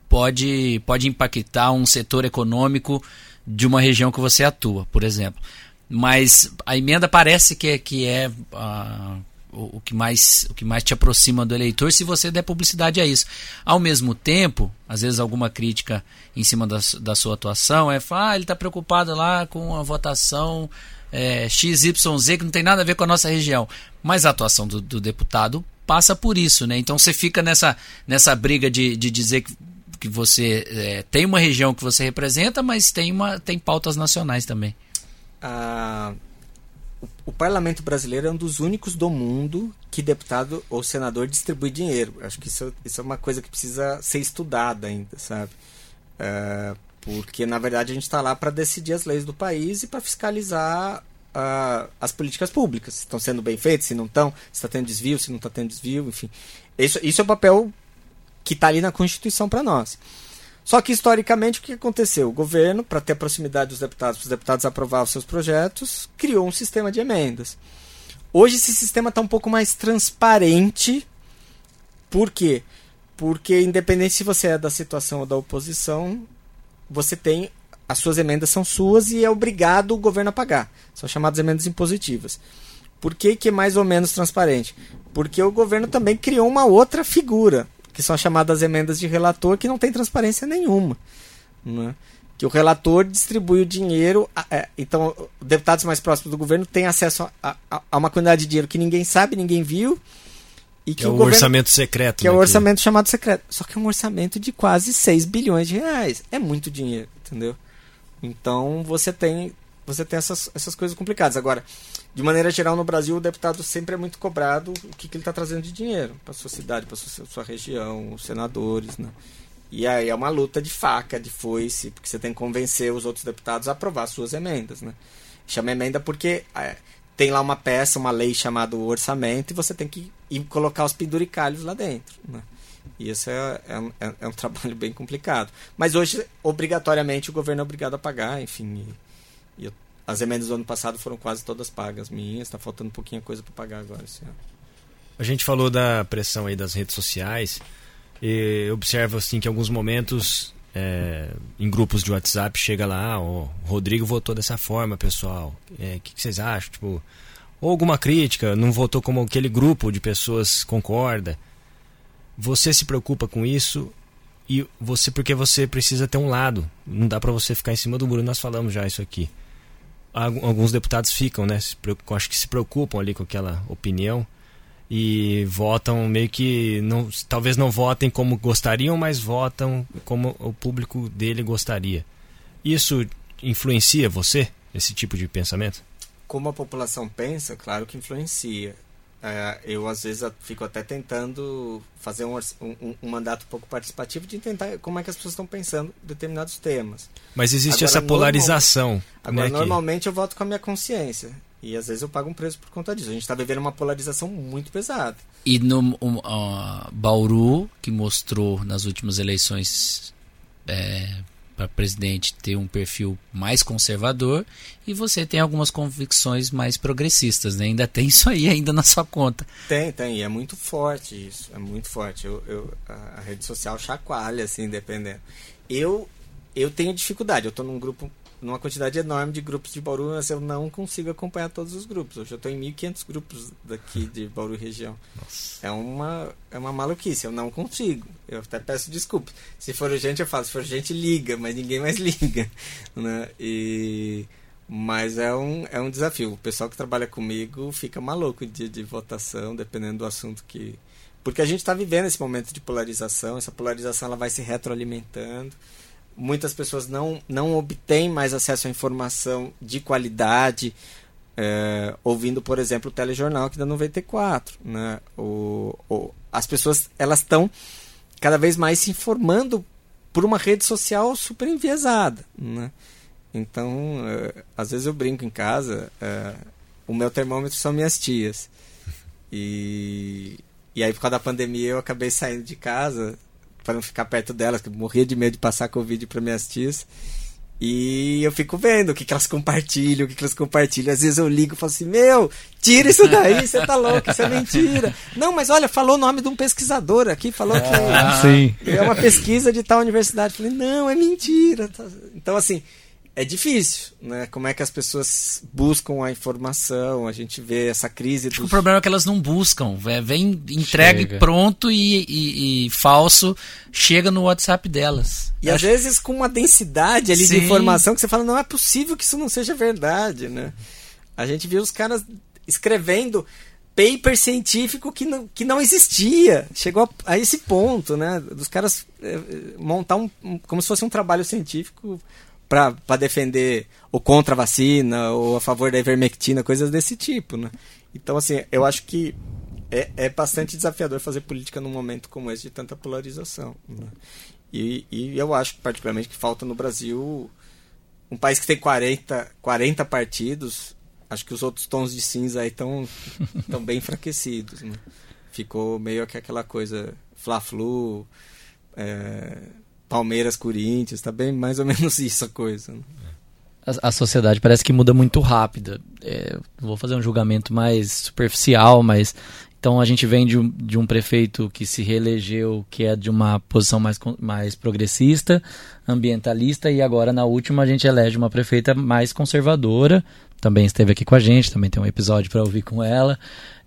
pode, pode impactar um setor econômico de uma região que você atua, por exemplo. Mas a emenda parece que é, que é ah, o, que mais, o que mais te aproxima do eleitor se você der publicidade a isso. Ao mesmo tempo, às vezes alguma crítica em cima da, da sua atuação é ah, ele está preocupado lá com a votação é, XYZ que não tem nada a ver com a nossa região. Mas a atuação do, do deputado passa por isso, né? Então você fica nessa, nessa briga de, de dizer que, que você é, tem uma região que você representa, mas tem, uma, tem pautas nacionais também. Ah o, parlamento brasileiro é um dos únicos do mundo que deputado ou senador distribui dinheiro. Acho que isso, isso é uma coisa que precisa ser estudada ainda, sabe? É, porque, na verdade, a gente está lá para decidir as leis do país e para fiscalizar uh, as políticas públicas. Se estão sendo bem feitas, se não estão, se está tendo desvio, se não está tendo desvio, enfim. Isso, isso é o papel que está ali na Constituição para nós. Só que, historicamente, o que aconteceu? O governo, para ter proximidade dos deputados, para os deputados aprovar os seus projetos, criou um sistema de emendas. Hoje esse sistema está um pouco mais transparente. Por quê? Porque, independente se você é da situação ou da oposição, você tem. As suas emendas são suas e é obrigado o governo a pagar. São chamadas emendas impositivas. Por que, que é mais ou menos transparente? Porque o governo também criou uma outra figura, que são chamadas emendas de relator, que não tem transparência nenhuma. Né? Que o relator distribui o dinheiro, é, então deputados mais próximos do governo têm acesso a, a, a, uma quantidade de dinheiro que ninguém sabe, ninguém viu. E que, que é o, o governo, orçamento secreto. Que né, é o orçamento que... chamado secreto. Só que é um orçamento de quase 6 bilhões de reais. É muito dinheiro, entendeu? Então você tem, você tem essas, essas coisas complicadas. Agora, de maneira geral, no Brasil, o deputado sempre é muito cobrado o que, que ele está trazendo de dinheiro para sua cidade, para sua, sua região, os senadores, né? E aí é uma luta de faca, de foice, porque você tem que convencer os outros deputados a aprovar suas emendas, né? Chama emenda porque é, tem lá uma peça, uma lei chamada orçamento, e você tem que ir colocar os penduricalhos lá dentro, né? E isso é, é, é, é um trabalho bem complicado. Mas hoje, obrigatoriamente, o governo é obrigado a pagar, enfim. E, as emendas do ano passado foram quase todas pagas minhas, está faltando um pouquinho coisa para pagar agora ano. A gente falou da pressão aí das redes sociais e observa assim que em alguns momentos é, em grupos de WhatsApp chega lá, ah, o Rodrigo votou dessa forma, pessoal. O é, que, que, vocês acham? Tipo, ou alguma crítica, não votou como aquele grupo de pessoas concorda. Você se preocupa com isso e você porque você precisa ter um lado. Não dá para você ficar em cima do muro. Nós falamos já isso aqui alguns deputados ficam, né? Acho que se preocupam ali com aquela opinião e votam meio que não, talvez não votem como gostariam, mas votam como o público dele gostaria. Isso influencia você esse tipo de pensamento? Como a população pensa, claro que influencia. É, eu às vezes fico até tentando fazer um, um, um, mandato um pouco participativo de tentar como é que as pessoas estão pensando determinados temas. Mas existe agora, essa polarização. Normal, agora, né, normalmente que... eu voto com a minha consciência. E às vezes eu pago um preço por conta disso. A gente está vivendo uma polarização muito pesada. E no um, uh, Bauru, que mostrou nas últimas eleições é, para presidente ter um perfil mais conservador e você tem algumas convicções mais progressistas, né? Ainda tem isso aí ainda na sua conta. Tem, tem, e é muito forte isso, é muito forte. Eu, eu a, rede social chacoalha, assim, dependendo. Eu, eu tenho dificuldade, eu estou num grupo numa quantidade enorme de grupos de Bauru, mas eu não consigo acompanhar todos os grupos. Hoje eu estou em 1.500 grupos daqui de Bauru região. Nossa. É uma, é uma maluquice, eu não consigo. Eu até peço desculpas. Se for urgente, eu falo. Se for urgente, liga, mas ninguém mais liga. Né? E... Mas é um, é um desafio. O pessoal que trabalha comigo fica maluco de, de votação, dependendo do assunto que. Porque a gente está vivendo esse momento de polarização, essa polarização ela vai se retroalimentando muitas pessoas não, não obtêm mais acesso à informação de qualidade, é, ouvindo, por exemplo, o telejornal aqui da 94. Né? O, o, as pessoas elas estão cada vez mais se informando por uma rede social super enviesada. Né? Então, é, às vezes eu brinco em casa, é, o meu termômetro são minhas tias. E, e aí, por causa da pandemia, eu acabei saindo de casa para não ficar perto delas, que eu morria de medo de passar Covid para minhas tias. E eu fico vendo o que, que elas compartilham, o que, que elas compartilham. Às vezes eu ligo e falo assim: Meu, tira isso daí, você tá louco, isso é mentira. Não, mas olha, falou o nome de um pesquisador aqui, falou que ah, é uma pesquisa de tal universidade. Eu falei: Não, é mentira. Então, assim, é difícil, né? Como é que as pessoas buscam a informação? A gente vê essa crise. Dos... O problema é que elas não buscam. Vem entregue chega. pronto e, e, e, falso, chega no WhatsApp delas. E às vezes com uma densidade ali Sim. de informação que você fala, não é possível que isso não seja verdade, né? A gente viu os caras escrevendo paper científico que não, que não existia. Chegou a, a esse ponto, né? Dos caras é, montar um, um, como se fosse um trabalho científico para defender ou contra a vacina ou a favor da ivermectina, coisas desse tipo, né? Então, assim, eu acho que é, é bastante desafiador fazer política num momento como esse de tanta polarização. Né? E, e eu acho, particularmente, que falta no Brasil um país que tem 40, 40 partidos, acho que os outros tons de cinza aí estão bem enfraquecidos. Né? Ficou meio que aquela coisa Fla-Flu, é, Palmeiras, Corinthians, tá bem mais ou menos isso a coisa. Né? A, a, sociedade parece que muda muito rápido. É, vou fazer um julgamento mais superficial, mas então a gente vem de um, de um prefeito que se reelegeu, que é de uma posição mais, mais progressista, ambientalista, e agora na última a gente elege uma prefeita mais conservadora. Também esteve aqui com a gente, também tem um episódio para ouvir com ela.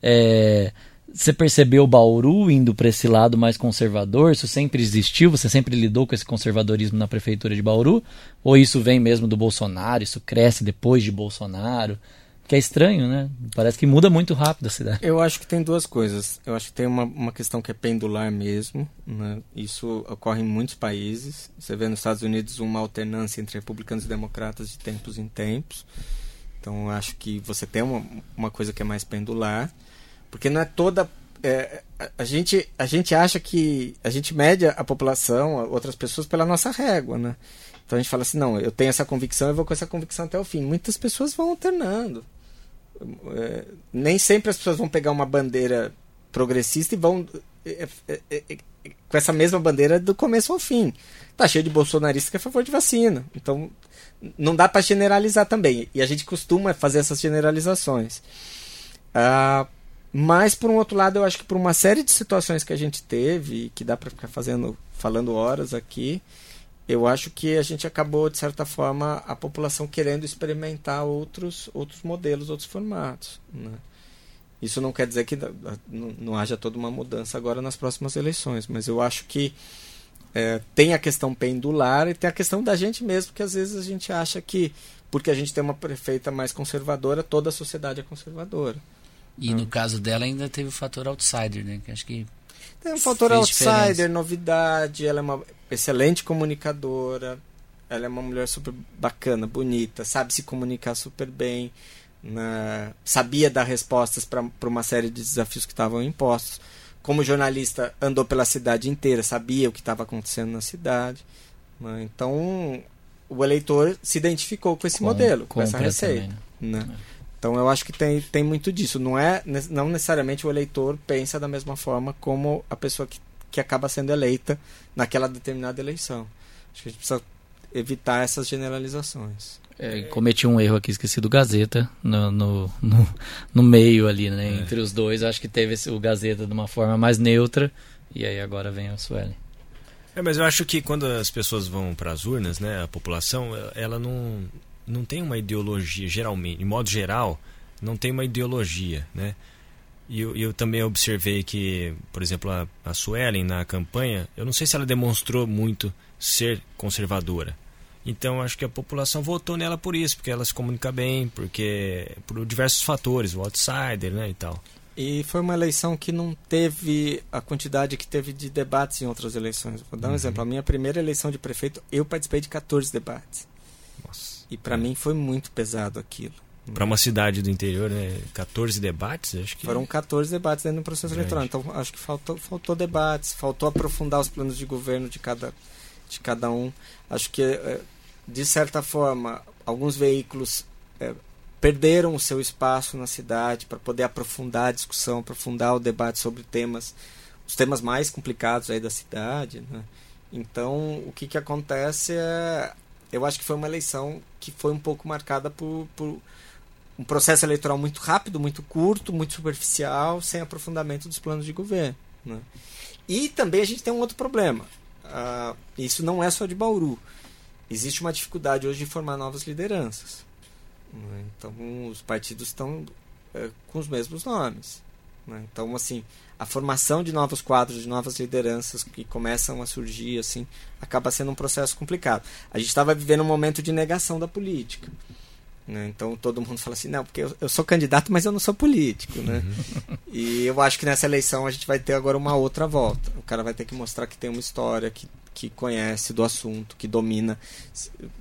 É, você percebeu o Bauru indo para esse lado mais conservador? Isso sempre existiu? Você sempre lidou com esse conservadorismo na prefeitura de Bauru? Ou isso vem mesmo do Bolsonaro? Isso cresce depois de Bolsonaro? Que é estranho, né? Parece que muda muito rápido a cidade. Eu acho que tem duas coisas. Eu acho que tem uma, uma questão que é pendular mesmo. Né? Isso ocorre em muitos países. Você vê nos Estados Unidos uma alternância entre republicanos e democratas de tempos em tempos. Então eu acho que você tem uma, uma coisa que é mais pendular. Porque não é toda. É, a, gente, a gente acha que. A gente mede a população, outras pessoas, pela nossa régua, né? Então a gente fala assim: não, eu tenho essa convicção, eu vou com essa convicção até o fim. Muitas pessoas vão alternando é, nem sempre as pessoas vão pegar uma bandeira progressista e vão é, é, é, é, com essa mesma bandeira do começo ao fim. Tá cheio de bolsonaristas que é a favor de vacina. Então, não dá para generalizar também. E a gente costuma fazer essas generalizações. Ah, mas, por um outro lado, eu acho que por uma série de situações que a gente teve, que dá para ficar fazendo, falando horas aqui, eu acho que a gente acabou, de certa forma, a população querendo experimentar outros, outros modelos, outros formatos. Né? Isso não quer dizer que não, não haja toda uma mudança agora nas próximas eleições, mas eu acho que é, tem a questão pendular e tem a questão da gente mesmo, que às vezes a gente acha que, porque a gente tem uma prefeita mais conservadora, toda a sociedade é conservadora. E no caso dela ainda teve o fator outsider, né? Que acho que tem um fator outsider, diferença. novidade, ela é uma excelente comunicadora, ela é uma mulher super bacana, bonita, sabe se comunicar super bem, né? sabia dar respostas para uma série de desafios que estavam impostos. Como jornalista, andou pela cidade inteira, sabia o que estava acontecendo na cidade. Né? Então, o eleitor se identificou com esse com, modelo, com essa receita. Né? né? Então, eu acho que tem, tem muito disso. Não é não necessariamente o eleitor pensa da mesma forma como a pessoa que que acaba sendo eleita naquela determinada eleição. Acho que a gente precisa evitar essas generalizações. É, cometi um erro aqui, esqueci do Gazeta no, no, no, no meio ali, né? É. Entre os dois, acho que teve esse, o Gazeta de uma forma mais neutra e aí agora vem a Sueli. É, mas eu acho que quando as pessoas vão para as urnas, né, a população, ela não, não tem uma ideologia, geralmente, de modo geral, não tem uma ideologia, né? E eu, eu, também observei que, por exemplo, a, a Suelen na campanha, eu não sei se ela demonstrou muito ser conservadora. Então acho que a população votou nela por isso, porque ela se comunica bem, porque por diversos fatores, o outsider, né, e tal. E foi uma eleição que não teve a quantidade que teve de debates em outras eleições. Vou dar um uhum. exemplo. A minha primeira eleição de prefeito, eu participei de 14 debates. E para mim foi muito pesado aquilo. Para uma cidade do interior, né? 14 debates, acho que. Foram 14 debates dentro do processo Grande. eleitoral. Então, acho que faltou, faltou debates, faltou aprofundar os planos de governo de cada, de cada um. Acho que, é, de certa forma, alguns veículos é, perderam o seu espaço na cidade para poder aprofundar a discussão, aprofundar o debate sobre temas, os temas mais complicados aí da cidade. Né? Então, o que, que acontece é. Eu acho que foi uma eleição que foi um pouco marcada por, por um processo eleitoral muito rápido, muito curto, muito superficial, sem aprofundamento dos planos de governo. Né? E também a gente tem um outro problema. Uh, isso não é só de Bauru. Existe uma dificuldade hoje de formar novas lideranças. Né? Então, os partidos estão uh, com os mesmos nomes. Né? Então, assim, a formação de novos quadros, de novas lideranças que começam a surgir, assim, acaba sendo um processo complicado. A gente estava vivendo um momento de negação da política. Né? Então todo mundo fala assim, não, porque eu, eu, sou candidato, mas eu não sou político. Né? Uhum. E eu acho que nessa eleição a gente vai ter agora uma outra volta. O cara vai ter que mostrar que tem uma história, que, que conhece do assunto, que domina.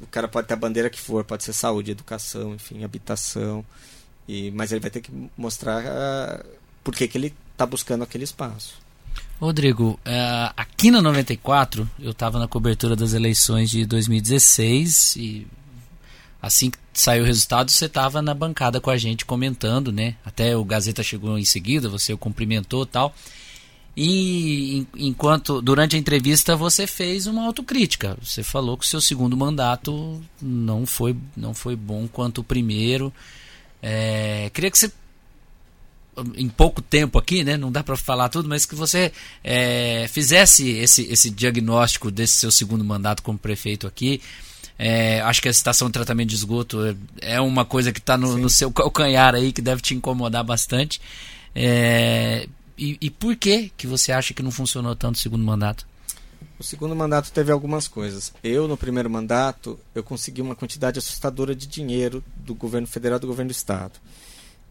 O cara pode ter a bandeira que for, pode ser saúde, educação, enfim, habitação. E, mas ele vai ter que mostrar por que, que ele está buscando aquele espaço. Rodrigo, uh, aqui na 94, eu estava na cobertura das eleições de 2016 e assim que saiu o resultado, você estava na bancada com a gente comentando, né? Até o Gazeta chegou em seguida, você o cumprimentou tal. E enquanto durante a entrevista você fez uma autocrítica. Você falou que o seu segundo mandato não foi, não foi bom quanto o primeiro. É, queria que você em pouco tempo aqui, né? Não dá para falar tudo, mas que você é, fizesse esse, esse diagnóstico desse seu segundo mandato como prefeito aqui. É, acho que a estação de tratamento de esgoto é, é uma coisa que está no, no, seu calcanhar aí, que deve te incomodar bastante. É, e, e, por que que você acha que não funcionou tanto o segundo mandato? O segundo mandato teve algumas coisas. Eu, no primeiro mandato, eu consegui uma quantidade assustadora de dinheiro do governo federal e do governo do estado.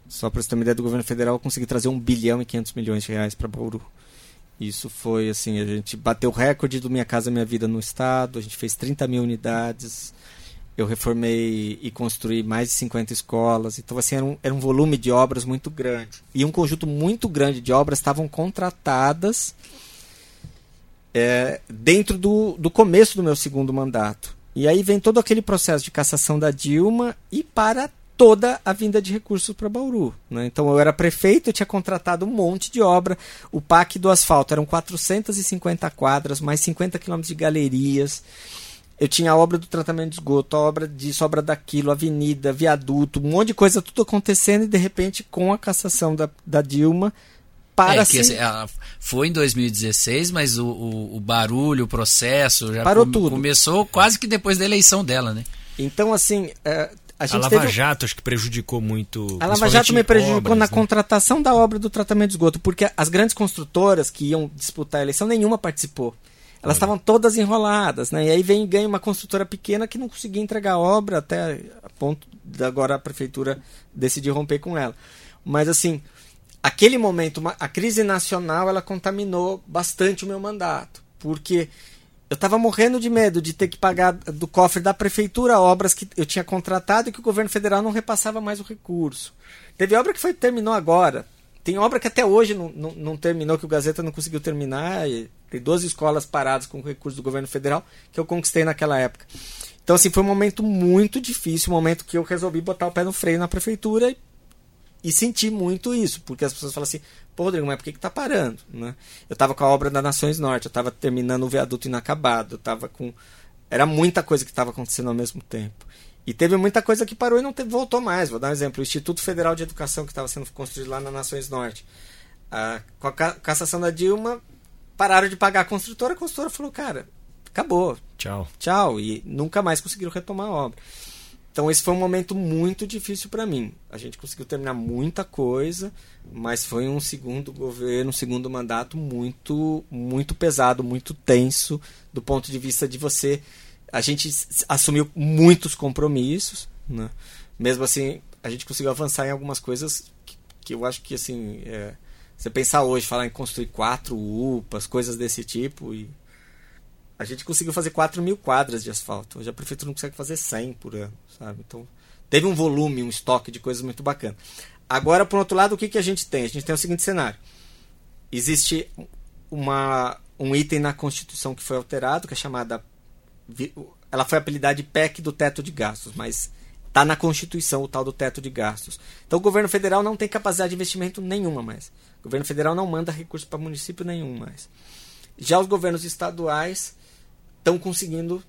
Só para você ter uma ideia do governo federal, eu consegui trazer 1 bilhão e 500 milhões de reais para Bauru. Isso foi assim, a gente bateu o recorde do Minha Casa Minha Vida no estado, a gente fez 30 mil unidades, eu reformei e construí mais de 50 escolas, então assim, era um, era um volume de obras muito grande. E um conjunto muito grande de obras estavam contratadas é, dentro do, do começo do meu segundo mandato. E aí vem todo aquele processo de cassação da Dilma e para toda a vinda de recursos para Bauru. Né? Então eu era prefeito, eu tinha contratado um monte de obra. O PAC do asfalto eram 450 quadras, mais 50 quilômetros de galerias. Eu tinha a obra do tratamento de esgoto, a obra disso, a obra daquilo, avenida, viaduto, um monte de coisa tudo acontecendo e de repente com a cassação da, da Dilma para é, que, assim, foi em 2016, mas o, o, o, barulho, o processo já Parou tudo. começou quase que depois da eleição dela, né? Então, assim, é, a, a Lava teve... Jato acho que prejudicou muito. A Lava Jato me prejudicou obras, na né? contratação da obra do tratamento de esgoto, porque as grandes construtoras que iam disputar a eleição, nenhuma participou. Elas estavam todas enroladas, né? E aí vem e ganha uma construtora pequena que não conseguia entregar a obra até a ponto de agora a prefeitura decidir romper com ela. Mas assim, aquele momento, a crise nacional, ela contaminou bastante o meu mandato, porque eu estava morrendo de medo de ter que pagar do cofre da prefeitura obras que eu tinha contratado e que o governo federal não repassava mais o recurso. Teve obra que foi terminou agora. Tem obra que até hoje não, não, não terminou, que o Gazeta não conseguiu terminar. tem 12 escolas paradas com recursos do governo federal que eu conquistei naquela época. Então, assim, foi um momento muito difícil, um momento que eu resolvi botar o pé no freio na prefeitura e, e senti muito isso, porque as pessoas falam assim: Pô, Rodrigo, mas por que, que tá parando? Né? Eu tava com a obra da Nações Norte, eu tava terminando o viaduto inacabado, eu tava com. Era muita coisa que estava acontecendo ao mesmo tempo. E teve muita coisa que parou e não teve, voltou mais. Vou dar um exemplo: o Instituto Federal de Educação, que estava sendo construído lá na Nações Norte. Com a cassação da Dilma, pararam de pagar a construtora, a construtora falou, cara, acabou. Tchau. Tchau. E nunca mais conseguiram retomar a obra. Então esse foi um momento muito difícil para mim. A gente conseguiu terminar muita coisa, mas foi um segundo governo, um segundo mandato muito muito pesado, muito tenso do ponto de vista de você a gente assumiu muitos compromissos, né? Mesmo assim, a gente conseguiu avançar em algumas coisas que, que eu acho que assim, é, você pensar hoje, falar em construir quatro UPAs, coisas desse tipo e a gente conseguiu fazer 4 mil quadras de asfalto. Hoje a prefeitura não consegue fazer 100 por ano, sabe? Então, teve um volume, um estoque de coisas muito bacana. Agora, por outro lado, o que, que a gente tem? A gente tem o seguinte cenário. Existe uma, um item na Constituição que foi alterado, que é chamada... Ela foi apelidada de PEC do teto de gastos, mas está na Constituição o tal do teto de gastos. Então, o governo federal não tem capacidade de investimento nenhuma mais. O governo federal não manda recurso para município nenhum mais. Já os governos estaduais estão conseguindo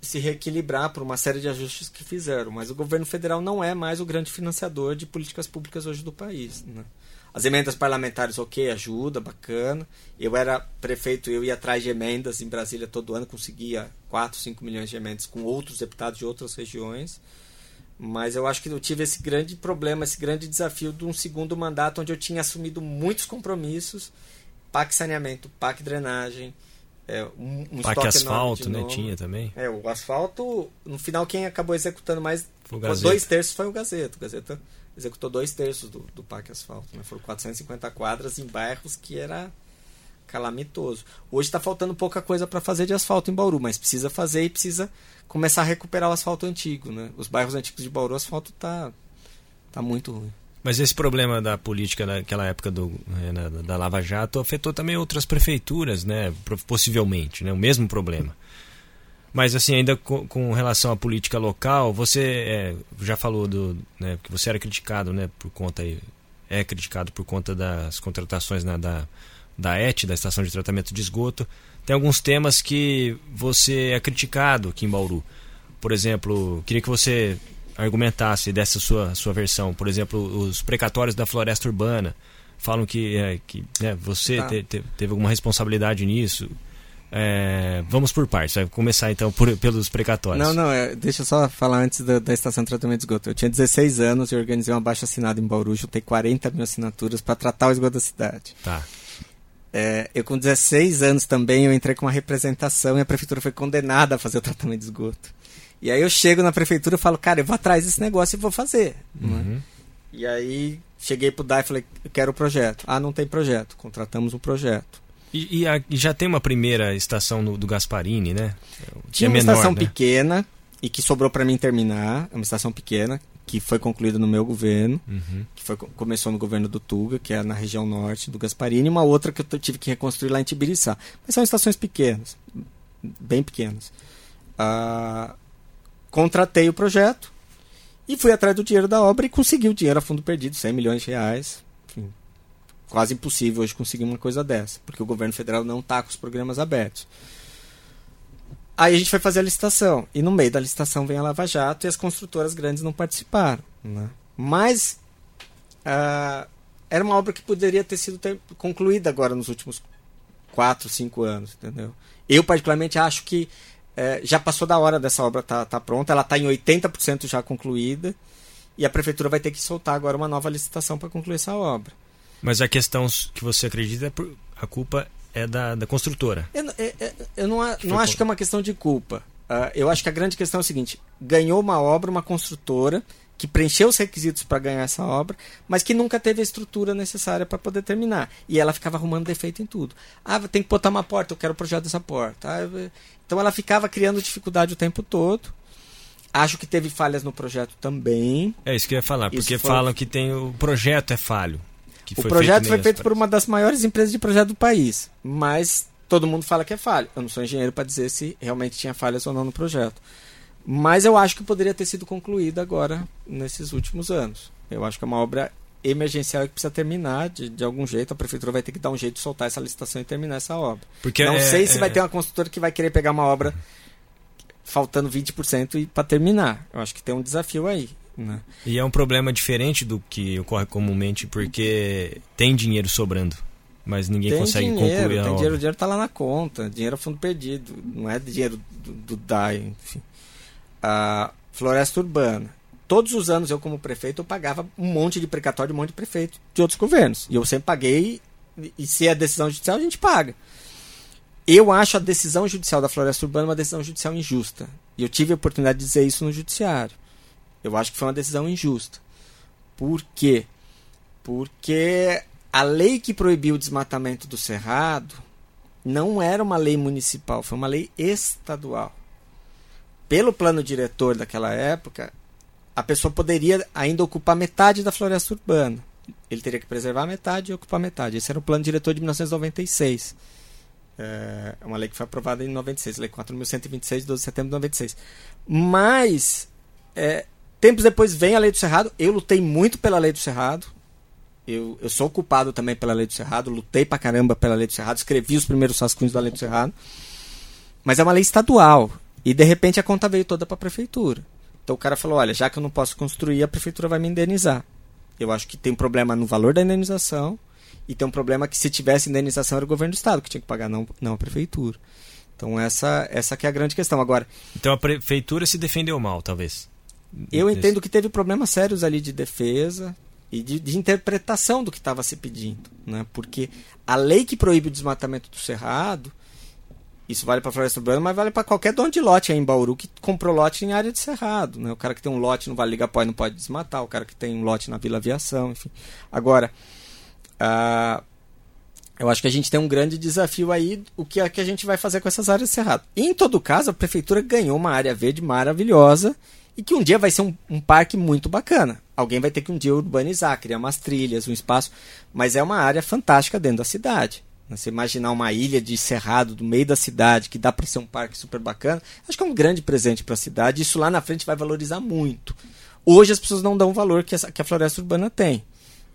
se reequilibrar por uma série de ajustes que fizeram, mas o governo federal não é mais o grande financiador de políticas públicas hoje do país. Né? As emendas parlamentares, ok, ajuda, bacana. Eu era prefeito, eu ia atrás de emendas em Brasília todo ano, conseguia 4, 5 milhões de emendas com outros deputados de outras regiões. Mas eu acho que eu tive esse grande problema, esse grande desafio de um segundo mandato onde eu tinha assumido muitos compromissos, PAC saneamento, PAC drenagem, é, um, um Parque asfalto, né? Tinha também. É, o asfalto, no final, quem acabou executando mais foi dois terços foi o Gazeta. O Gazeta executou dois terços do, do Parque Asfalto. Né? Foram 450 quadras em bairros que era calamitoso. Hoje está faltando pouca coisa para fazer de asfalto em Bauru, mas precisa fazer e precisa começar a recuperar o asfalto antigo. Né? Os bairros antigos de Bauru, o asfalto tá, tá muito ruim. Mas esse problema da política naquela época do, né, da Lava Jato afetou também outras prefeituras, né? Possivelmente, né? O mesmo problema. Mas assim, ainda com, com relação à política local, você é, já falou do, né, que você era criticado, né, por conta é criticado por conta das contratações né, da da ET, da Estação de Tratamento de Esgoto, tem alguns temas que você é criticado aqui em Bauru. Por exemplo, queria que você argumentasse dessa sua, sua versão. Por exemplo, os precatórios da floresta urbana. Falam que, é, que né, você Tá. te- te- teve alguma responsabilidade nisso. É, vamos por partes. Vai começar então por- pelos precatórios. Não, não, é, deixa eu só falar antes da, da estação de tratamento de esgoto. Eu tinha 16 anos e organizei uma baixa assinada em Bauru, juntei 40 mil assinaturas para tratar o esgoto da cidade. Tá. É, eu com 16 anos também, eu entrei com uma representação e a prefeitura foi condenada a fazer o tratamento de esgoto. E aí eu chego na prefeitura e falo, cara, eu vou atrás desse negócio e vou fazer. né? Uhum. E aí cheguei pro DAI e falei, eu quero o projeto. Ah, não tem projeto. Contratamos um projeto. E, e a- e já tem uma primeira estação no- do Gasparini, né? Tinha é uma menor, estação né? pequena e que sobrou para mim terminar. É uma estação pequena que foi concluída no meu governo, Uhum. que foi, começou no governo do Tuga, que é na região norte do Gasparini, e uma outra que eu tive que reconstruir lá em Tibiriçá. Mas são estações pequenas, bem pequenas. Ah, contratei o projeto e fui atrás do dinheiro da obra e consegui o dinheiro a fundo perdido, 100 milhões de reais. Enfim, quase impossível hoje conseguir uma coisa dessa, porque o governo federal não está com os programas abertos. Aí a gente foi fazer a licitação. E no meio da licitação vem a Lava Jato e as construtoras grandes não participaram. Né? Mas ah, era uma obra que poderia ter sido ter- concluída agora nos últimos 4, 5 anos. Entendeu? Eu, particularmente, acho que eh, já passou da hora dessa obra estar tá, tá pronta. Ela está em 80% já concluída. E a prefeitura vai ter que soltar agora uma nova licitação para concluir essa obra. Mas a questão que você acredita é por, a culpa é da, da construtora. Eu, eu- eu- eu não, não acho que é uma questão de culpa. Ah, eu acho que a grande questão é o seguinte: ganhou uma obra, uma construtora, que preencheu os requisitos para ganhar essa obra, mas que nunca teve a estrutura necessária para poder terminar. E ela ficava arrumando defeito em tudo. Ah, tem que botar uma porta, eu quero o projeto dessa porta. Ah, então ela ficava criando dificuldade o tempo todo. Acho que teve falhas no projeto também. É isso que eu ia falar, porque foi- falam que tem o projeto é falho. O foi projeto foi meio feito por uma das maiores empresas de projeto do país, mas todo mundo fala que é falha. Eu não sou engenheiro para dizer se realmente tinha falhas ou não no projeto. Mas eu acho que poderia ter sido concluída agora, nesses últimos anos. Eu acho que é uma obra emergencial que precisa terminar de, de algum jeito. A prefeitura vai ter que dar um jeito de soltar essa licitação e terminar essa obra. Porque não é- sei se é- vai ter uma construtora que vai querer pegar uma obra faltando 20% e para terminar. Eu acho que tem um desafio aí. Né? E é um problema diferente do que ocorre comumente, porque tem dinheiro sobrando, mas ninguém tem consegue dinheiro, concluir a tem obra. dinheiro, o dinheiro tá lá na conta, dinheiro é fundo perdido, não é dinheiro do, do DAI, enfim. A floresta urbana. Todos os anos eu, como prefeito, eu pagava um monte de precatório, um monte de prefeito de outros governos. E eu sempre paguei, e- se é decisão judicial, a gente paga. Eu acho a decisão judicial da floresta urbana uma decisão judicial injusta. E eu tive a oportunidade de dizer isso no judiciário. Eu acho que foi uma decisão injusta. Por quê? Porque a lei que proibiu o desmatamento do cerrado não era uma lei municipal, foi uma lei estadual. Pelo plano diretor daquela época, a pessoa poderia ainda ocupar metade da floresta urbana. Ele teria que preservar metade e ocupar metade. Esse era o plano diretor de 1996. É uma lei que foi aprovada em 96, lei 4.126, 12 de setembro de 96. Mas, é, tempos depois vem a lei do Cerrado. Eu lutei muito pela lei do Cerrado. Eu, eu sou culpado também pela lei do Cerrado. Lutei pra caramba pela lei do Cerrado. Escrevi os primeiros rascunhos da lei do Cerrado. Mas é uma lei estadual. E de repente a conta veio toda para a prefeitura. Então o cara falou: olha, já que eu não posso construir, a prefeitura vai me indenizar. Eu acho que tem um problema no valor da indenização e tem um problema que se tivesse indenização era o governo do estado que tinha que pagar, não, não a prefeitura. Então essa essa que é a grande questão. Agora, Então a prefeitura se defendeu mal, talvez. eu entendo que teve problemas sérios ali de defesa e de, de interpretação do que estava se pedindo, né? Porque a lei que proíbe o desmatamento do cerrado, isso vale para floresta urbana, mas vale para qualquer dono de lote aí em Bauru que comprou lote em área de cerrado, né? O cara que tem um lote no Vale do Igapó não pode desmatar, o cara que tem um lote na Vila Aviação, enfim. Agora, ah, eu acho que a gente tem um grande desafio aí, o que é que a gente vai fazer com essas áreas de cerrado. Em todo caso, a prefeitura ganhou uma área verde maravilhosa e que um dia vai ser um, um parque muito bacana. Alguém vai ter que um dia urbanizar, criar umas trilhas, um espaço, mas é uma área fantástica dentro da cidade. Você imaginar uma ilha de cerrado do meio da cidade que dá para ser um parque super bacana, acho que é um grande presente para a cidade. Isso lá na frente vai valorizar muito. Hoje as pessoas não dão o valor que, essa, que a floresta urbana tem.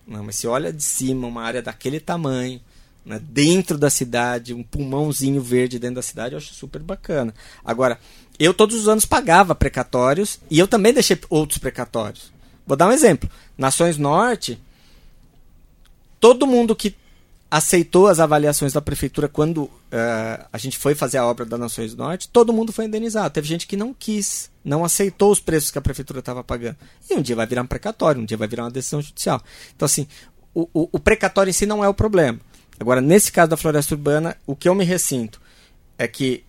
Não, mas se olha de cima uma área daquele tamanho, né, dentro da cidade, um pulmãozinho verde dentro da cidade, eu acho super bacana. Agora, eu todos os anos pagava precatórios e eu também deixei outros precatórios. Vou dar um exemplo. Nações Norte, todo mundo que aceitou as avaliações da prefeitura quando uh, a gente foi fazer a obra da Nações Norte, todo mundo foi indenizado. Teve gente que não quis, não aceitou os preços que a prefeitura estava pagando. E um dia vai virar um precatório, um dia vai virar uma decisão judicial. Então, assim, o, o, o precatório em si não é o problema. Agora, nesse caso da floresta urbana, o que eu me ressinto é que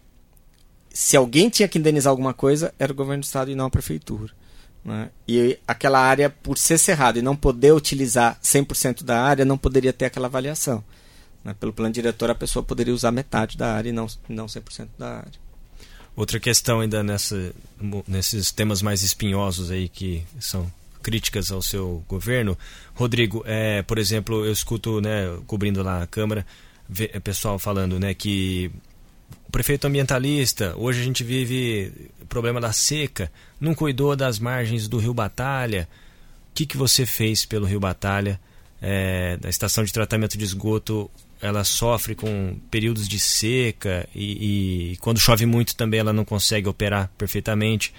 se alguém tinha que indenizar alguma coisa, era o governo do estado e não a prefeitura. Né? E aquela área, por ser cerrado e não poder utilizar 100% da área, não poderia ter aquela avaliação. Né? Pelo plano diretor, a pessoa poderia usar metade da área e não, não 100% da área. Outra questão ainda nessa, nesses temas mais espinhosos aí que são críticas ao seu governo, Rodrigo, é, por exemplo, eu escuto, né, cobrindo lá a Câmara, é, pessoal falando, né, que prefeito ambientalista, hoje a gente vive problema da seca, não cuidou das margens do Rio Batalha. O que, que você fez pelo Rio Batalha? É, da estação de tratamento de esgoto, ela sofre com períodos de seca e, e, quando chove muito também ela não consegue operar perfeitamente.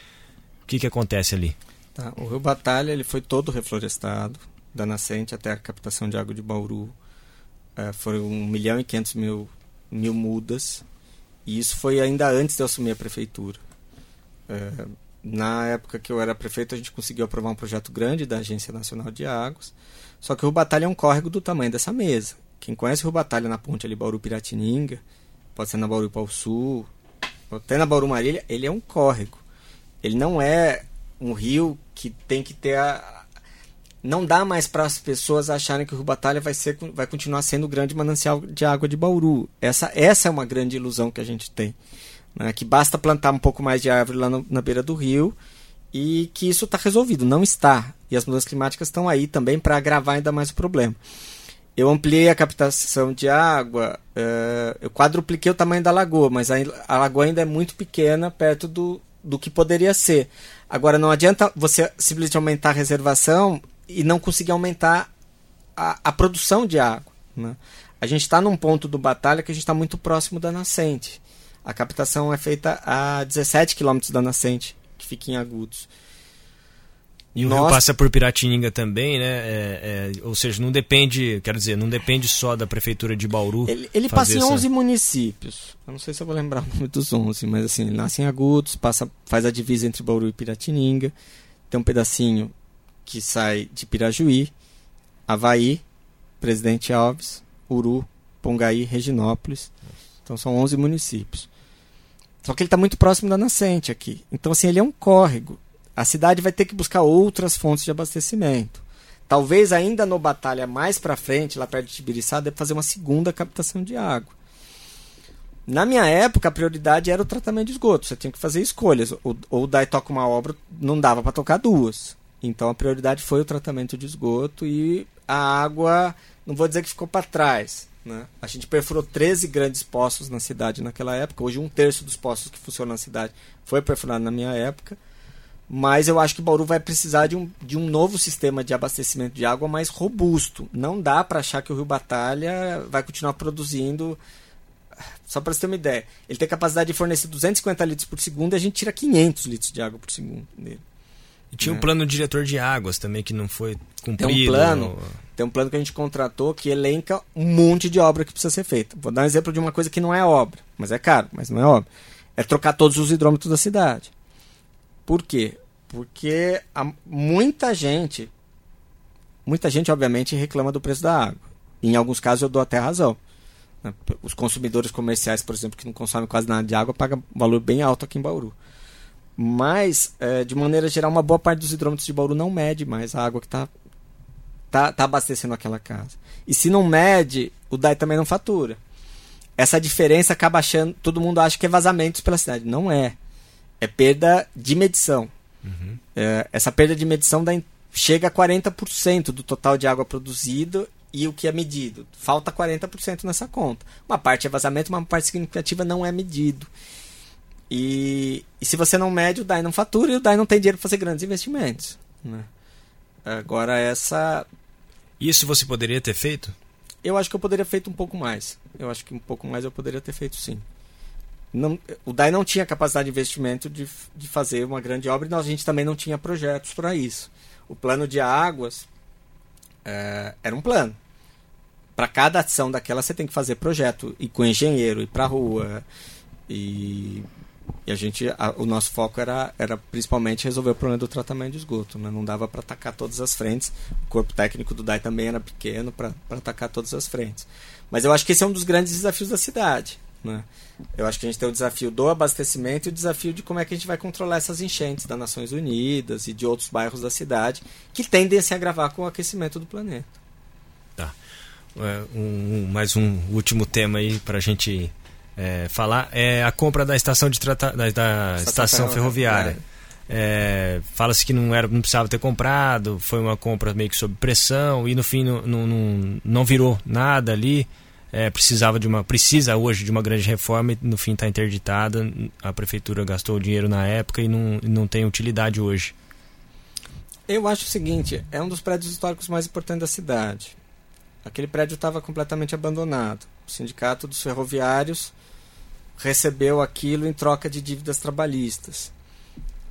O que, que acontece ali? Tá, o Rio Batalha ele foi todo reflorestado, da nascente até a captação de água de Bauru. É, foram 1 milhão e 500 mil, mil mudas e isso foi ainda antes de eu assumir a prefeitura. É, na época que eu era prefeito, a gente conseguiu aprovar um projeto grande da Agência Nacional de Águas. Só que o Rio Batalha é um córrego do tamanho dessa mesa. Quem conhece o Rio Batalha na ponte ali Bauru-Piratininga, pode ser na Bauru Sul, até na Bauru Marília, ele é um córrego. Ele não é um rio que tem que ter a, não dá mais para as pessoas acharem que o Rio Batalha vai, ser, vai continuar sendo o grande manancial de água de Bauru. Essa, essa é uma grande ilusão que a gente tem. Né? Que basta plantar um pouco mais de árvore lá no, na beira do rio e que isso está resolvido. Não está. E as mudanças climáticas estão aí também para agravar ainda mais o problema. Eu ampliei a captação de água, uh, eu quadrupliquei o tamanho da lagoa, mas a, a lagoa ainda é muito pequena perto do, do que poderia ser. Agora, não adianta você simplesmente aumentar a reservação e não conseguir aumentar a, a produção de água. Né? A gente está num ponto do batalha que a gente está muito próximo da nascente. A captação é feita a 17 quilômetros da nascente, que fica em Agudos. E o Rio passa por Piratininga também, né? É, é, ou seja, não depende, quero dizer, não depende só da prefeitura de Bauru. Ele, ele passa em essa... 11 municípios. Eu não sei se eu vou lembrar o nome dos 11, mas assim, ele nasce em Agudos, passa, faz a divisa entre Bauru e Piratininga. Tem um pedacinho que sai de Pirajuí, Havaí, Presidente Alves, Uru, Pongaí, Reginópolis. Então são 11 municípios. Só que ele está muito próximo da nascente aqui. Então, assim, ele é um córrego. A cidade vai ter que buscar outras fontes de abastecimento. Talvez ainda no Batalha mais para frente, lá perto de Tibiriçá, deve fazer uma segunda captação de água. Na minha época, a prioridade era o tratamento de esgoto. Você tinha que fazer escolhas. Ou, ou daí toca uma obra, não dava para tocar duas. Então a prioridade foi o tratamento de esgoto e a água, não vou dizer que ficou para trás. Né? A gente perfurou 13 grandes poços na cidade naquela época. Hoje, um terço dos poços que funcionam na cidade foi perfurado na minha época. Mas eu acho que Bauru vai precisar de um, de um novo sistema de abastecimento de água mais robusto. Não dá para achar que o Rio Batalha vai continuar produzindo. Só para você ter uma ideia, ele tem capacidade de fornecer 250 litros por segundo e a gente tira 500 litros de água por segundo dele. E tinha um né? plano diretor de águas também que não foi cumprido. Tem um plano, tem um plano que a gente contratou que elenca um monte de obra que precisa ser feita. Vou dar um exemplo de uma coisa que não é obra, mas é caro, mas não é obra. É trocar todos os hidrômetros da cidade. Por quê? Porque muita gente, muita gente obviamente reclama do preço da água. Em alguns casos eu dou até razão. Né? Os consumidores comerciais, por exemplo, que não consomem quase nada de água, pagam um valor bem alto aqui em Bauru. Mas, é, de maneira geral, uma boa parte dos hidrômetros de Bauru não mede mais a água que está tá, tá abastecendo aquela casa. E se não mede, o DAI também não fatura. Essa diferença acaba achando. Todo mundo acha que é vazamentos pela cidade. Não é. É perda de medição. Uhum. É, essa perda de medição dá, chega a 40% do total de água produzido e o que é medido. Falta 40% nessa conta. Uma parte é vazamento, uma parte significativa não é medido. E, e, se você não mede, o DAI não fatura e o DAI não tem dinheiro para fazer grandes investimentos. Né? Agora, essa. Isso você poderia ter feito? Eu acho que eu poderia ter feito um pouco mais. Eu acho que um pouco mais eu poderia ter feito sim. Não, o DAI não tinha capacidade de investimento de, de fazer uma grande obra e nós, a gente também não tinha projetos para isso. O plano de águas é, era um plano. Para cada ação daquela você tem que fazer projeto, ir com engenheiro, ir para a rua. E, e, a gente, a, o nosso foco era, era principalmente resolver o problema do tratamento de esgoto. Né? Não dava para atacar todas as frentes. O corpo técnico do DAI também era pequeno para atacar todas as frentes. Mas eu acho que esse é um dos grandes desafios da cidade. Né? Eu acho que a gente tem o desafio do abastecimento e o desafio de como é que a gente vai controlar essas enchentes das Nações Unidas e de outros bairros da cidade que tendem a se agravar com o aquecimento do planeta. Tá. É, um, mais um último tema aí para a gente é, falar é a compra da estação de trata, da, da estação ferroviária. É, Fala-se que não era, não precisava ter comprado, foi uma compra meio que sob pressão e no fim não, não, não, virou nada ali é, precisava de uma precisa hoje de uma grande reforma e no fim está interditada. A prefeitura gastou o dinheiro na época e não, não tem utilidade hoje. Eu acho o seguinte: é um dos prédios históricos mais importantes da cidade. Aquele prédio estava completamente abandonado. O sindicato dos ferroviários recebeu aquilo em troca de dívidas trabalhistas.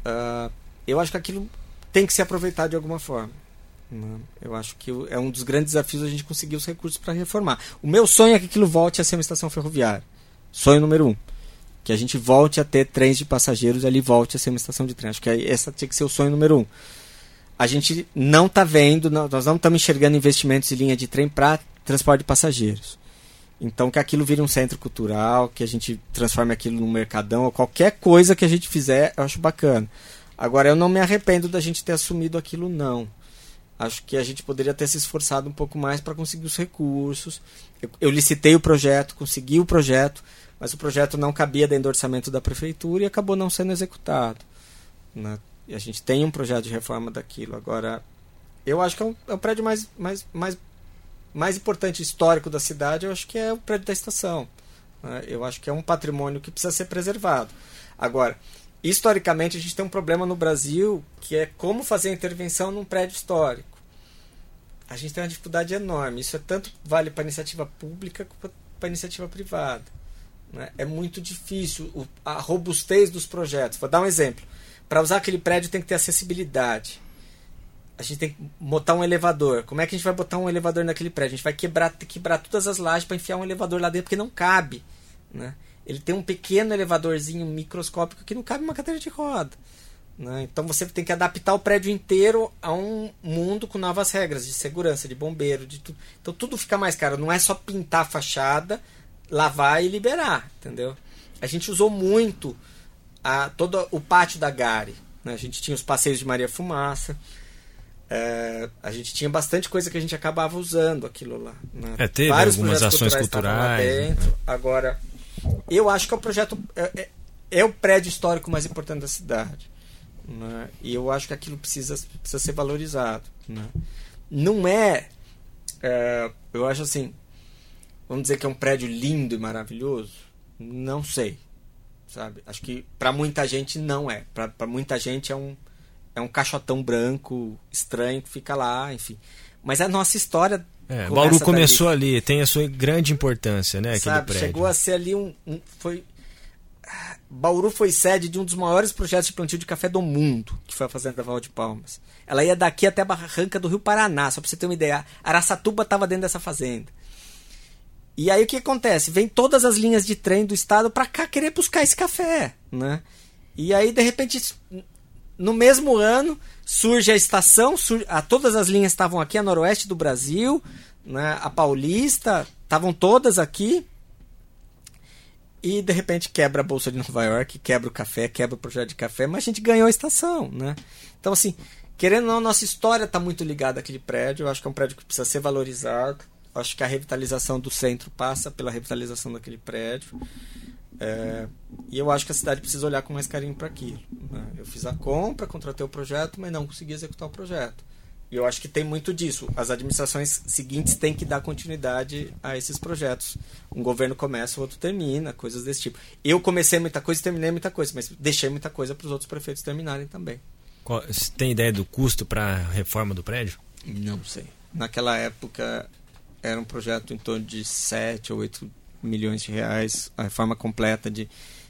Uh, eu acho que aquilo tem que se aproveitar de alguma forma. Né? Eu acho que é um dos grandes desafios a gente conseguir os recursos para reformar. O meu sonho é que aquilo volte a ser uma estação ferroviária. Sonho número um. Que a gente volte a ter trens de passageiros e ali volte a ser uma estação de trem. Acho que essa tinha que ser o sonho número um. A gente não está vendo, nós não estamos enxergando investimentos em linha de trem para transporte de passageiros. Então que aquilo vire um centro cultural, que a gente transforme aquilo num mercadão, ou qualquer coisa que a gente fizer, eu acho bacana. Agora eu não me arrependo da gente ter assumido aquilo não. Acho que a gente poderia ter se esforçado um pouco mais para conseguir os recursos. Eu, eu, licitei o projeto, consegui o projeto, mas o projeto não cabia dentro do orçamento da prefeitura e acabou não sendo executado. Né? E a gente tem um projeto de reforma daquilo. Agora, eu acho que é, um, é prédio mais, mais, mais, mais importante histórico da cidade, eu acho que é o prédio da estação. Né? Eu acho que é um patrimônio que precisa ser preservado. Agora, historicamente a gente tem um problema no Brasil que é como fazer a intervenção num prédio histórico. A gente tem uma dificuldade enorme. Isso é tanto vale para iniciativa pública quanto para iniciativa privada. Né? É muito difícil o, a robustez dos projetos. Vou dar um exemplo. Para usar aquele prédio tem que ter acessibilidade. A gente tem que botar um elevador. Como é que a gente vai botar um elevador naquele prédio? A gente vai quebrar, quebrar todas as lajes para enfiar um elevador lá dentro porque não cabe. Né? Ele tem um pequeno elevadorzinho microscópico que não cabe uma cadeira de roda. Né? Então você tem que adaptar o prédio inteiro a um mundo com novas regras de segurança, de bombeiro, de tudo. Então tudo fica mais caro. Não é só pintar a fachada, lavar e liberar, entendeu? A gente usou muito a, todo o pátio da Gare. Né? A gente tinha os passeios de Maria Fumaça. É, a gente tinha bastante coisa que a gente acabava usando aquilo lá. Né? É, teve Vários algumas ações culturais. Dentro. Né? Agora, eu acho que é o projeto. É, é, é, o prédio histórico mais importante da cidade. Né? E eu acho que aquilo precisa, precisa ser valorizado. Né? Não é, é. Eu acho assim. Vamos dizer que é um prédio lindo e maravilhoso? Não sei. Sabe? Acho que para muita gente não é. Para muita gente é um, é um caixotão branco estranho que fica lá, enfim. Mas a nossa história é, Bauru começou dali. ali, tem a sua grande importância, né? Sabe, prédio. chegou a ser ali um, um, foi Bauru foi sede de um dos maiores projetos de plantio de café do mundo, que foi a Fazenda Val de Palmas. Ela ia daqui até a barranca do Rio Paraná, só para você ter uma ideia. Araçatuba estava dentro dessa fazenda. E aí o que acontece? Vem todas as linhas de trem do estado para cá querer buscar esse café, né? E aí de repente no mesmo ano surge a estação, a, todas as linhas estavam aqui, a noroeste do Brasil, né, a paulista, estavam todas aqui. E de repente quebra a bolsa de Nova York, quebra o café, quebra o projeto de café, mas a gente ganhou a estação, né? Então assim, querendo ou não, nossa história está muito ligada àquele prédio. Eu acho que é um prédio que precisa ser valorizado. Acho que a revitalização do centro passa pela revitalização daquele prédio. É, e eu acho que a cidade precisa olhar com mais carinho para aquilo. Né? Eu fiz a compra, contratei o projeto, mas não consegui executar o projeto. E eu acho que tem muito disso. As administrações seguintes têm que dar continuidade a esses projetos. Um governo começa, o outro termina, coisas desse tipo. Eu comecei muita coisa e terminei muita coisa, mas deixei muita coisa para os outros prefeitos terminarem também. Qual, você tem ideia do custo para a reforma do prédio? Não sei. Naquela época era um projeto em torno de 7 ou 8 milhões de reais, a reforma completa de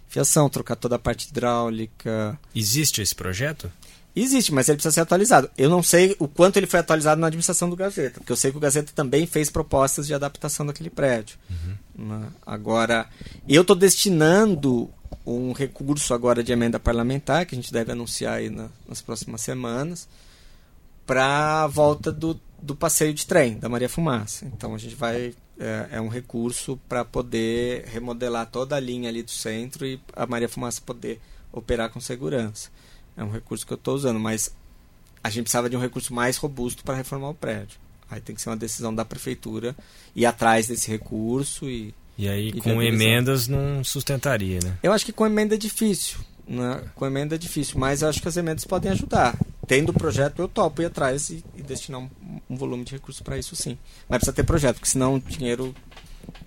fiação, trocar toda a parte hidráulica. Existe esse projeto? Existe, mas ele precisa ser atualizado. Eu não sei o quanto ele foi atualizado na administração do Gazeta, porque eu sei que o Gazeta também fez propostas de adaptação daquele prédio. Uhum. Agora, eu estou destinando um recurso agora de emenda parlamentar, que a gente deve anunciar aí na, nas próximas semanas, para a volta do, do passeio de trem da Maria Fumaça. Então a gente vai. É, é um recurso para poder remodelar toda a linha ali do centro e a Maria Fumaça poder operar com segurança. É um recurso que eu estou usando, mas a gente precisava de um recurso mais robusto para reformar o prédio. Aí tem que ser uma decisão da prefeitura ir atrás desse recurso e. E aí, e com emendas, não sustentaria, né? Eu acho que com emenda é difícil. Né? Com emenda é difícil, mas eu acho que as emendas podem ajudar. Tendo o projeto, eu topo ir atrás e, e destinar um, um, volume de recursos para isso sim. Mas precisa ter projeto, porque senão o dinheiro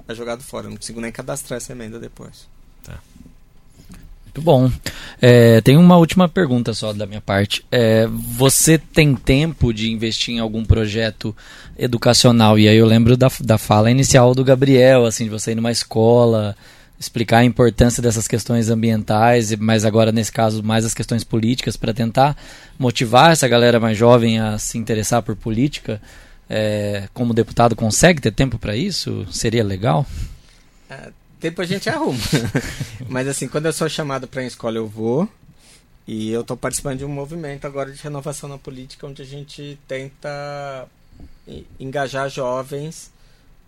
é jogado fora. Eu não consigo nem cadastrar essa emenda depois. Tá. Muito bom. É, tem uma última pergunta só da minha parte. É, você tem tempo de investir em algum projeto educacional? E aí eu lembro da, da fala inicial do Gabriel, assim, de você ir numa escola, explicar a importância dessas questões ambientais, mas agora nesse caso mais as questões políticas para tentar motivar essa galera mais jovem a se interessar por política. É, como deputado consegue ter tempo para isso? Seria legal? É, tempo a gente arruma. mas assim, quando eu sou chamado para a escola eu vou. E eu estou participando de um movimento agora de renovação na política, onde a gente tenta engajar jovens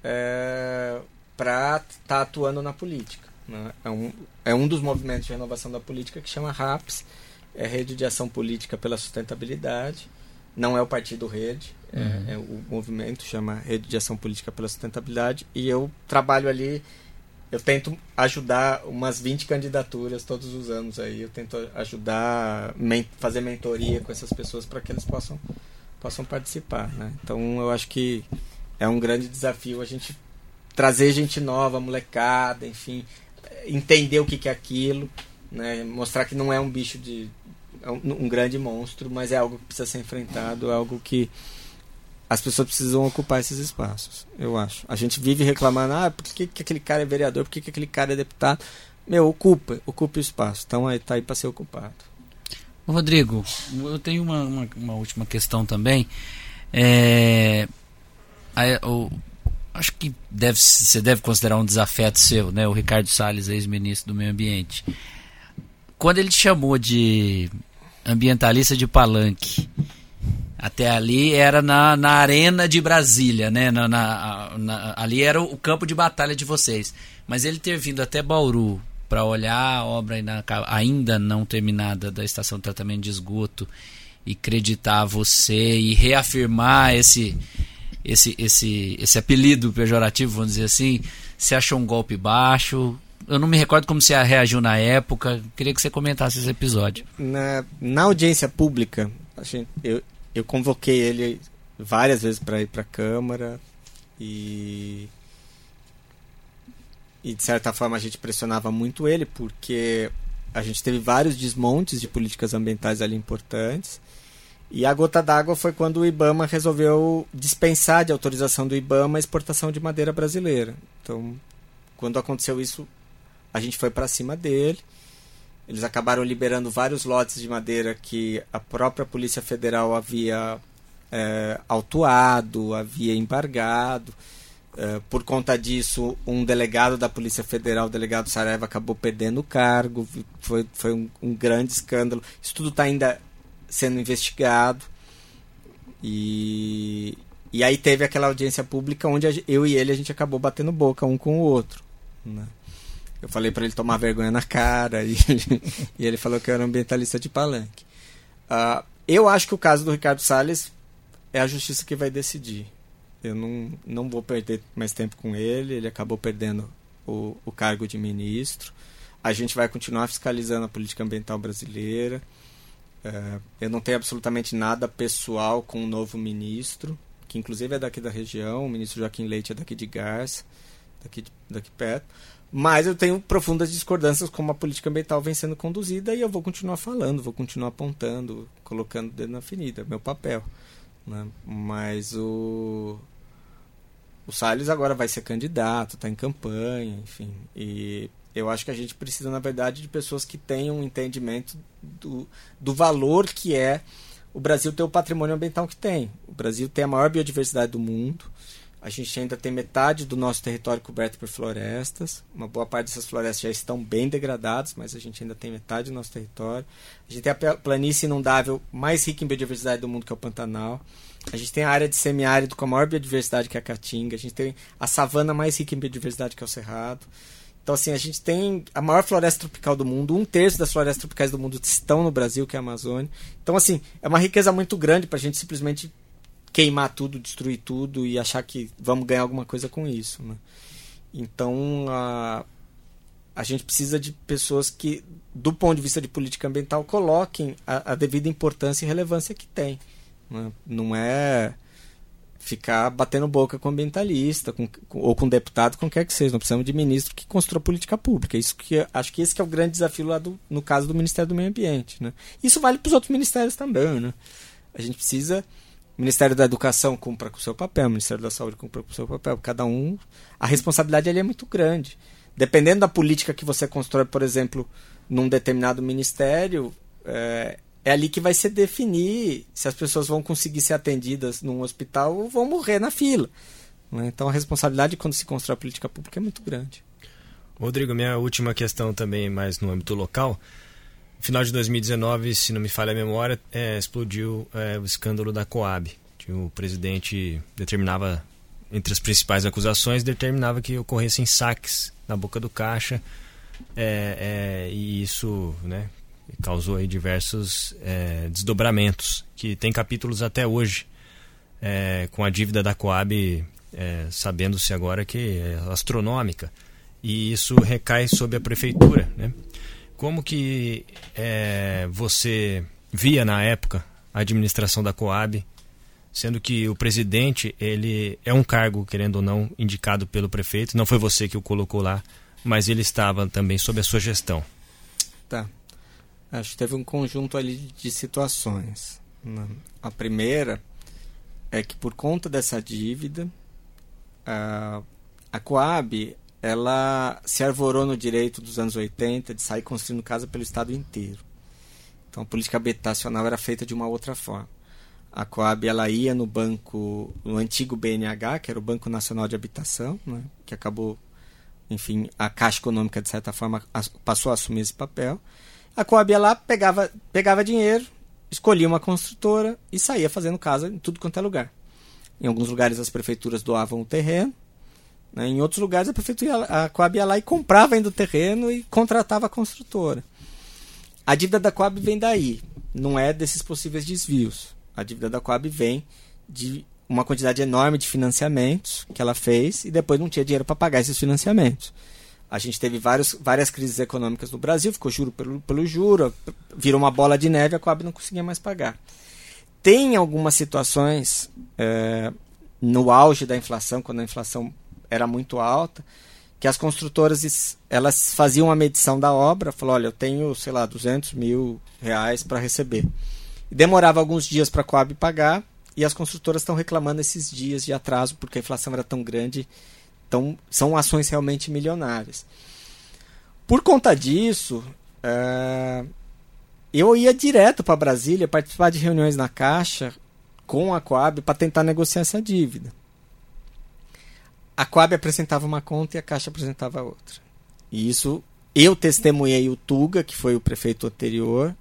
é, para estar tá atuando na política. Né? É, um, é um dos movimentos de renovação da política que chama RAPS, é Rede de Ação Política pela Sustentabilidade. Não é o partido Rede, é, uhum. é, é o movimento chama Rede de Ação Política pela Sustentabilidade. E eu trabalho ali eu tento ajudar umas 20 candidaturas todos os anos aí. Eu tento ajudar, men fazer mentoria com essas pessoas para que eles possam, possam participar. Né? Então eu acho que é um grande desafio a gente trazer gente nova, molecada, enfim, entender o que, que é aquilo, né? mostrar que não é um bicho de. É um, um grande monstro, mas é algo que precisa ser enfrentado, é algo que as pessoas precisam ocupar esses espaços, eu acho. A gente vive reclamando, ah, por que, que aquele cara é vereador, por que, que aquele cara é deputado? Meu, ocupa, ocupa o espaço. Então aí tá aí para ser ocupado. Rodrigo, eu tenho uma, uma, uma última questão também. É, a, o, acho que deve, você deve considerar um desafeto seu, né? O Ricardo Salles, ex-ministro do Meio Ambiente. Quando ele te chamou de ambientalista de palanque, até ali era na, na arena de Brasília, né? Na, na, na, ali era o campo de batalha de vocês. Mas ele ter vindo até Bauru para olhar a obra ainda não terminada da estação de tratamento de esgoto e acreditar você e reafirmar esse, esse, esse, esse apelido pejorativo, vamos dizer assim, você achou um golpe baixo? Eu não me recordo como você reagiu na época. Queria que você comentasse esse episódio. Na, na audiência pública, eu, eu convoquei ele várias vezes para ir para a Câmara e e de certa forma a gente pressionava muito ele porque a gente teve vários desmontes de políticas ambientais ali importantes e a gota d'água foi quando o IBAMA resolveu dispensar de autorização do IBAMA a exportação de madeira brasileira. Então, quando aconteceu isso, a gente foi para cima dele eles acabaram liberando vários lotes de madeira que a própria Polícia Federal havia é, autuado, havia embargado. É, por conta disso, um delegado da Polícia Federal, o delegado Saraiva, acabou perdendo o cargo. Foi, foi um, um grande escândalo. Isso tudo está ainda sendo investigado. E, e aí teve aquela audiência pública onde eu e ele a gente acabou batendo boca um com o outro. Né? Eu falei para ele tomar vergonha na cara e, e, ele falou que eu era ambientalista de palanque. Uh, eu acho que o caso do Ricardo Salles é a justiça que vai decidir. Eu não, não vou perder mais tempo com ele, ele acabou perdendo o, o cargo de ministro. A gente vai continuar fiscalizando a política ambiental brasileira. Uh, eu não tenho absolutamente nada pessoal com o novo ministro, que inclusive é daqui da região, o ministro Joaquim Leite é daqui de Garça, daqui, daqui perto. Mas eu tenho profundas discordâncias como a política ambiental vem sendo conduzida e eu vou continuar falando, vou continuar apontando, colocando o dedo na ferida, meu papel. Né? Mas o, o Salles agora vai ser candidato, está em campanha, enfim. E eu acho que a gente precisa, na verdade, de pessoas que tenham um entendimento do, do valor que é o Brasil ter o patrimônio ambiental que tem. O Brasil tem a maior biodiversidade do mundo. A gente ainda tem metade do nosso território coberto por florestas. Uma boa parte dessas florestas já estão bem degradadas, mas a gente ainda tem metade do nosso território. A gente tem a planície inundável mais rica em biodiversidade do mundo, que é o Pantanal. A gente tem a área de semiárido com a maior biodiversidade, que é a Caatinga. A gente tem a savana mais rica em biodiversidade, que é o Cerrado. Então, assim, a gente tem a maior floresta tropical do mundo. Um terço das florestas tropicais do mundo estão no Brasil, que é a Amazônia. Então, assim, é uma riqueza muito grande para a gente simplesmente queimar tudo, destruir tudo e achar que vamos ganhar alguma coisa com isso. Né? Então, a, a gente precisa de pessoas que, do ponto de vista de política ambiental, coloquem a, a devida importância e relevância que tem. Né? Não é ficar batendo boca com ambientalista com, com, ou com deputado, com quer que seja. Não precisamos de ministro que construa política pública. Isso que acho que esse que é o grande desafio lá do, no caso do Ministério do Meio Ambiente. Né? Isso vale para os outros ministérios também. Né? A gente precisa o Ministério da Educação cumpra com o seu papel, o Ministério da Saúde cumpra com o seu papel. Cada um, a responsabilidade ali é muito grande. Dependendo da política que você constrói, por exemplo, num determinado ministério, é, é ali que vai se definir se as pessoas vão conseguir ser atendidas num hospital ou vão morrer na fila. Né? Então a responsabilidade quando se constrói a política pública é muito grande. Rodrigo, minha última questão também mais no âmbito local final de 2019, se não me falha a memória, é, explodiu é, o escândalo da Coab. O presidente determinava, entre as principais acusações, determinava que ocorressem saques na boca do caixa. É, é e isso né, causou aí diversos é, desdobramentos, que tem capítulos até hoje, é, com a dívida da Coab, sabendo-se agora que é astronômica. E isso recai sobre a prefeitura. Né? Como que é, você via na época a administração da Coab, sendo que o presidente ele é um cargo, querendo ou não, indicado pelo prefeito, não foi você que o colocou lá, mas ele estava também sob a sua gestão. Acho que teve um conjunto ali de situações. A primeira é que por conta dessa dívida, a, a Coab ela se arvorou no direito dos anos 80 de sair construindo casa pelo estado inteiro. Então a política habitacional era feita de uma outra forma. A Coab ela ia no banco, no antigo BNH, que era o Banco Nacional de Habitação, né, que acabou, enfim, a Caixa Econômica de certa forma passou a assumir esse papel. A Coab ia lá, pegava, pegava dinheiro, escolhia uma construtora e saía fazendo casa em tudo quanto é lugar. Em alguns lugares as prefeituras doavam o terreno, né? Em outros lugares a prefeitura, a Coab ia lá e comprava ainda o terreno e contratava a construtora. A dívida da Coab vem daí, não é desses possíveis desvios. A dívida da Coab vem de uma quantidade enorme de financiamentos que ela fez e depois não tinha dinheiro para pagar esses financiamentos. A gente teve vários, várias crises econômicas no Brasil, ficou juro pelo, pelo juro, virou uma bola de neve, a Coab não conseguia mais pagar. Tem algumas situações é, no auge da inflação, quando a inflação era muito alta, que as construtoras elas faziam a medição da obra, falou, olha, eu tenho, sei lá, 200 mil reais para receber. Demorava alguns dias para a Coab pagar, e as construtoras estão reclamando esses dias de atraso, porque a inflação era tão grande, então são ações realmente milionárias. Por conta disso, é, eu ia direto para Brasília participar de reuniões na Caixa com a Coab para tentar negociar essa dívida a Coab apresentava uma conta e a Caixa apresentava outra. E isso eu testemunhei o Tuga, que foi o prefeito anterior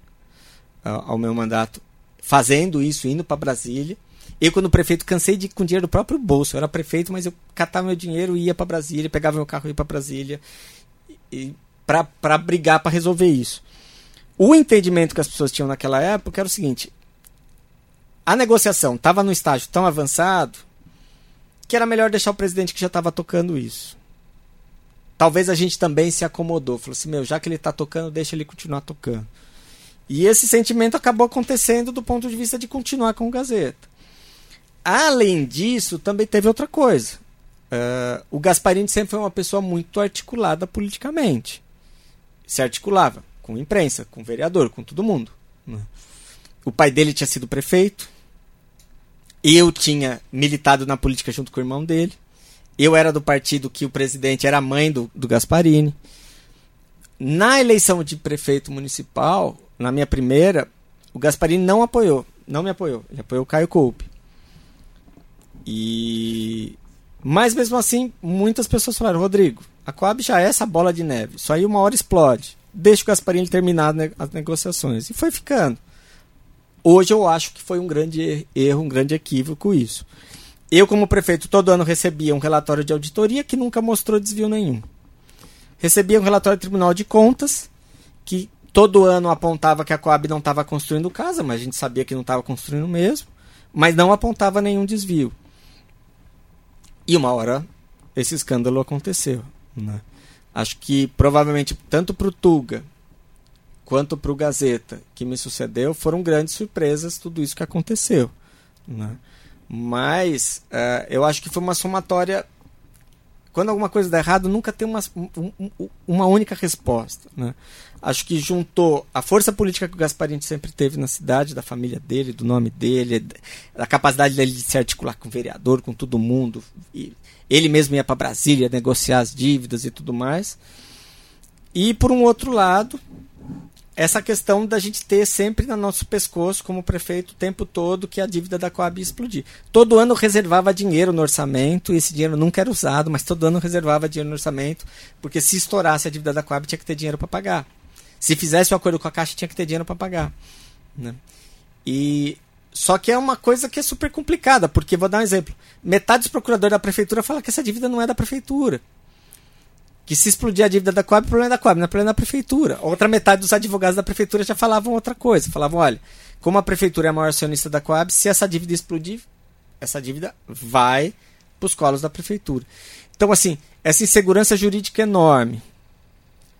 ao meu mandato, fazendo isso, indo para Brasília. Eu, quando prefeito, cansei de ir com dinheiro do próprio bolso. Eu era prefeito, mas eu catava meu dinheiro e ia para Brasília, pegava meu carro e ia para Brasília para brigar para resolver isso. O entendimento que as pessoas tinham naquela época era o seguinte: a negociação estava no estágio tão avançado que era melhor deixar o presidente que já estava tocando isso. Talvez a gente também se acomodou, falou assim: meu, já que ele está tocando, deixa ele continuar tocando. E esse sentimento acabou acontecendo do ponto de vista de continuar com o Gazeta. Além disso, também teve outra coisa. Uh, o Gasparini sempre foi uma pessoa muito articulada politicamente. Se articulava com imprensa, com vereador, com todo mundo. Né? O pai dele tinha sido prefeito, eu tinha militado na política junto com o irmão dele. Eu era do partido que o presidente era a mãe do, do Gasparini. Na eleição de prefeito municipal, na minha primeira, o Gasparini não apoiou. Não me apoiou. Ele apoiou o Caio Coupe. E. Mas mesmo assim, muitas pessoas falaram: Rodrigo, a Coab já é essa bola de neve. Isso aí uma hora explode. Deixa o Gasparini terminar as negociações. E foi ficando. Hoje eu acho que foi um grande erro, um grande equívoco isso. Eu, como prefeito, todo ano recebia um relatório de auditoria que nunca mostrou desvio nenhum. Recebia um relatório do Tribunal de Contas que todo ano apontava que a Coab não estava construindo casa, mas a gente sabia que não estava construindo mesmo, mas não apontava nenhum desvio. E uma hora esse escândalo aconteceu. Né? Acho que provavelmente tanto para o Tuga quanto para o Gazeta, que me sucedeu, foram grandes surpresas tudo isso que aconteceu. Né? Mas uh, eu acho que foi uma somatória. Quando alguma coisa dá errado, nunca tem uma, um, uma única resposta. Né? Acho que juntou a força política que o Gasparini sempre teve na cidade, da família dele, do nome dele, a capacidade dele de se articular com o vereador, com todo mundo. E ele mesmo ia para Brasília negociar as dívidas e tudo mais. E por um outro lado, essa questão da gente ter sempre no nosso pescoço, como prefeito, o tempo todo que a dívida da Coab ia explodir. Todo ano reservava dinheiro no orçamento, e esse dinheiro nunca era usado, mas todo ano reservava dinheiro no orçamento, porque se estourasse a dívida da Coab tinha que ter dinheiro para pagar. Se fizesse o um acordo com a Caixa, tinha que ter dinheiro para pagar. Né? E só que é uma coisa que é super complicada, porque vou dar um exemplo. Metade dos procuradores da prefeitura fala que essa dívida não é da prefeitura que se explodir a dívida da Coab, o problema é da Coab, não é problema da prefeitura. Outra metade dos advogados da prefeitura já falavam outra coisa. Falavam, olha, como a prefeitura é a maior acionista da Coab, se essa dívida explodir, essa dívida vai para os colos da prefeitura. Então, assim, essa insegurança jurídica enorme,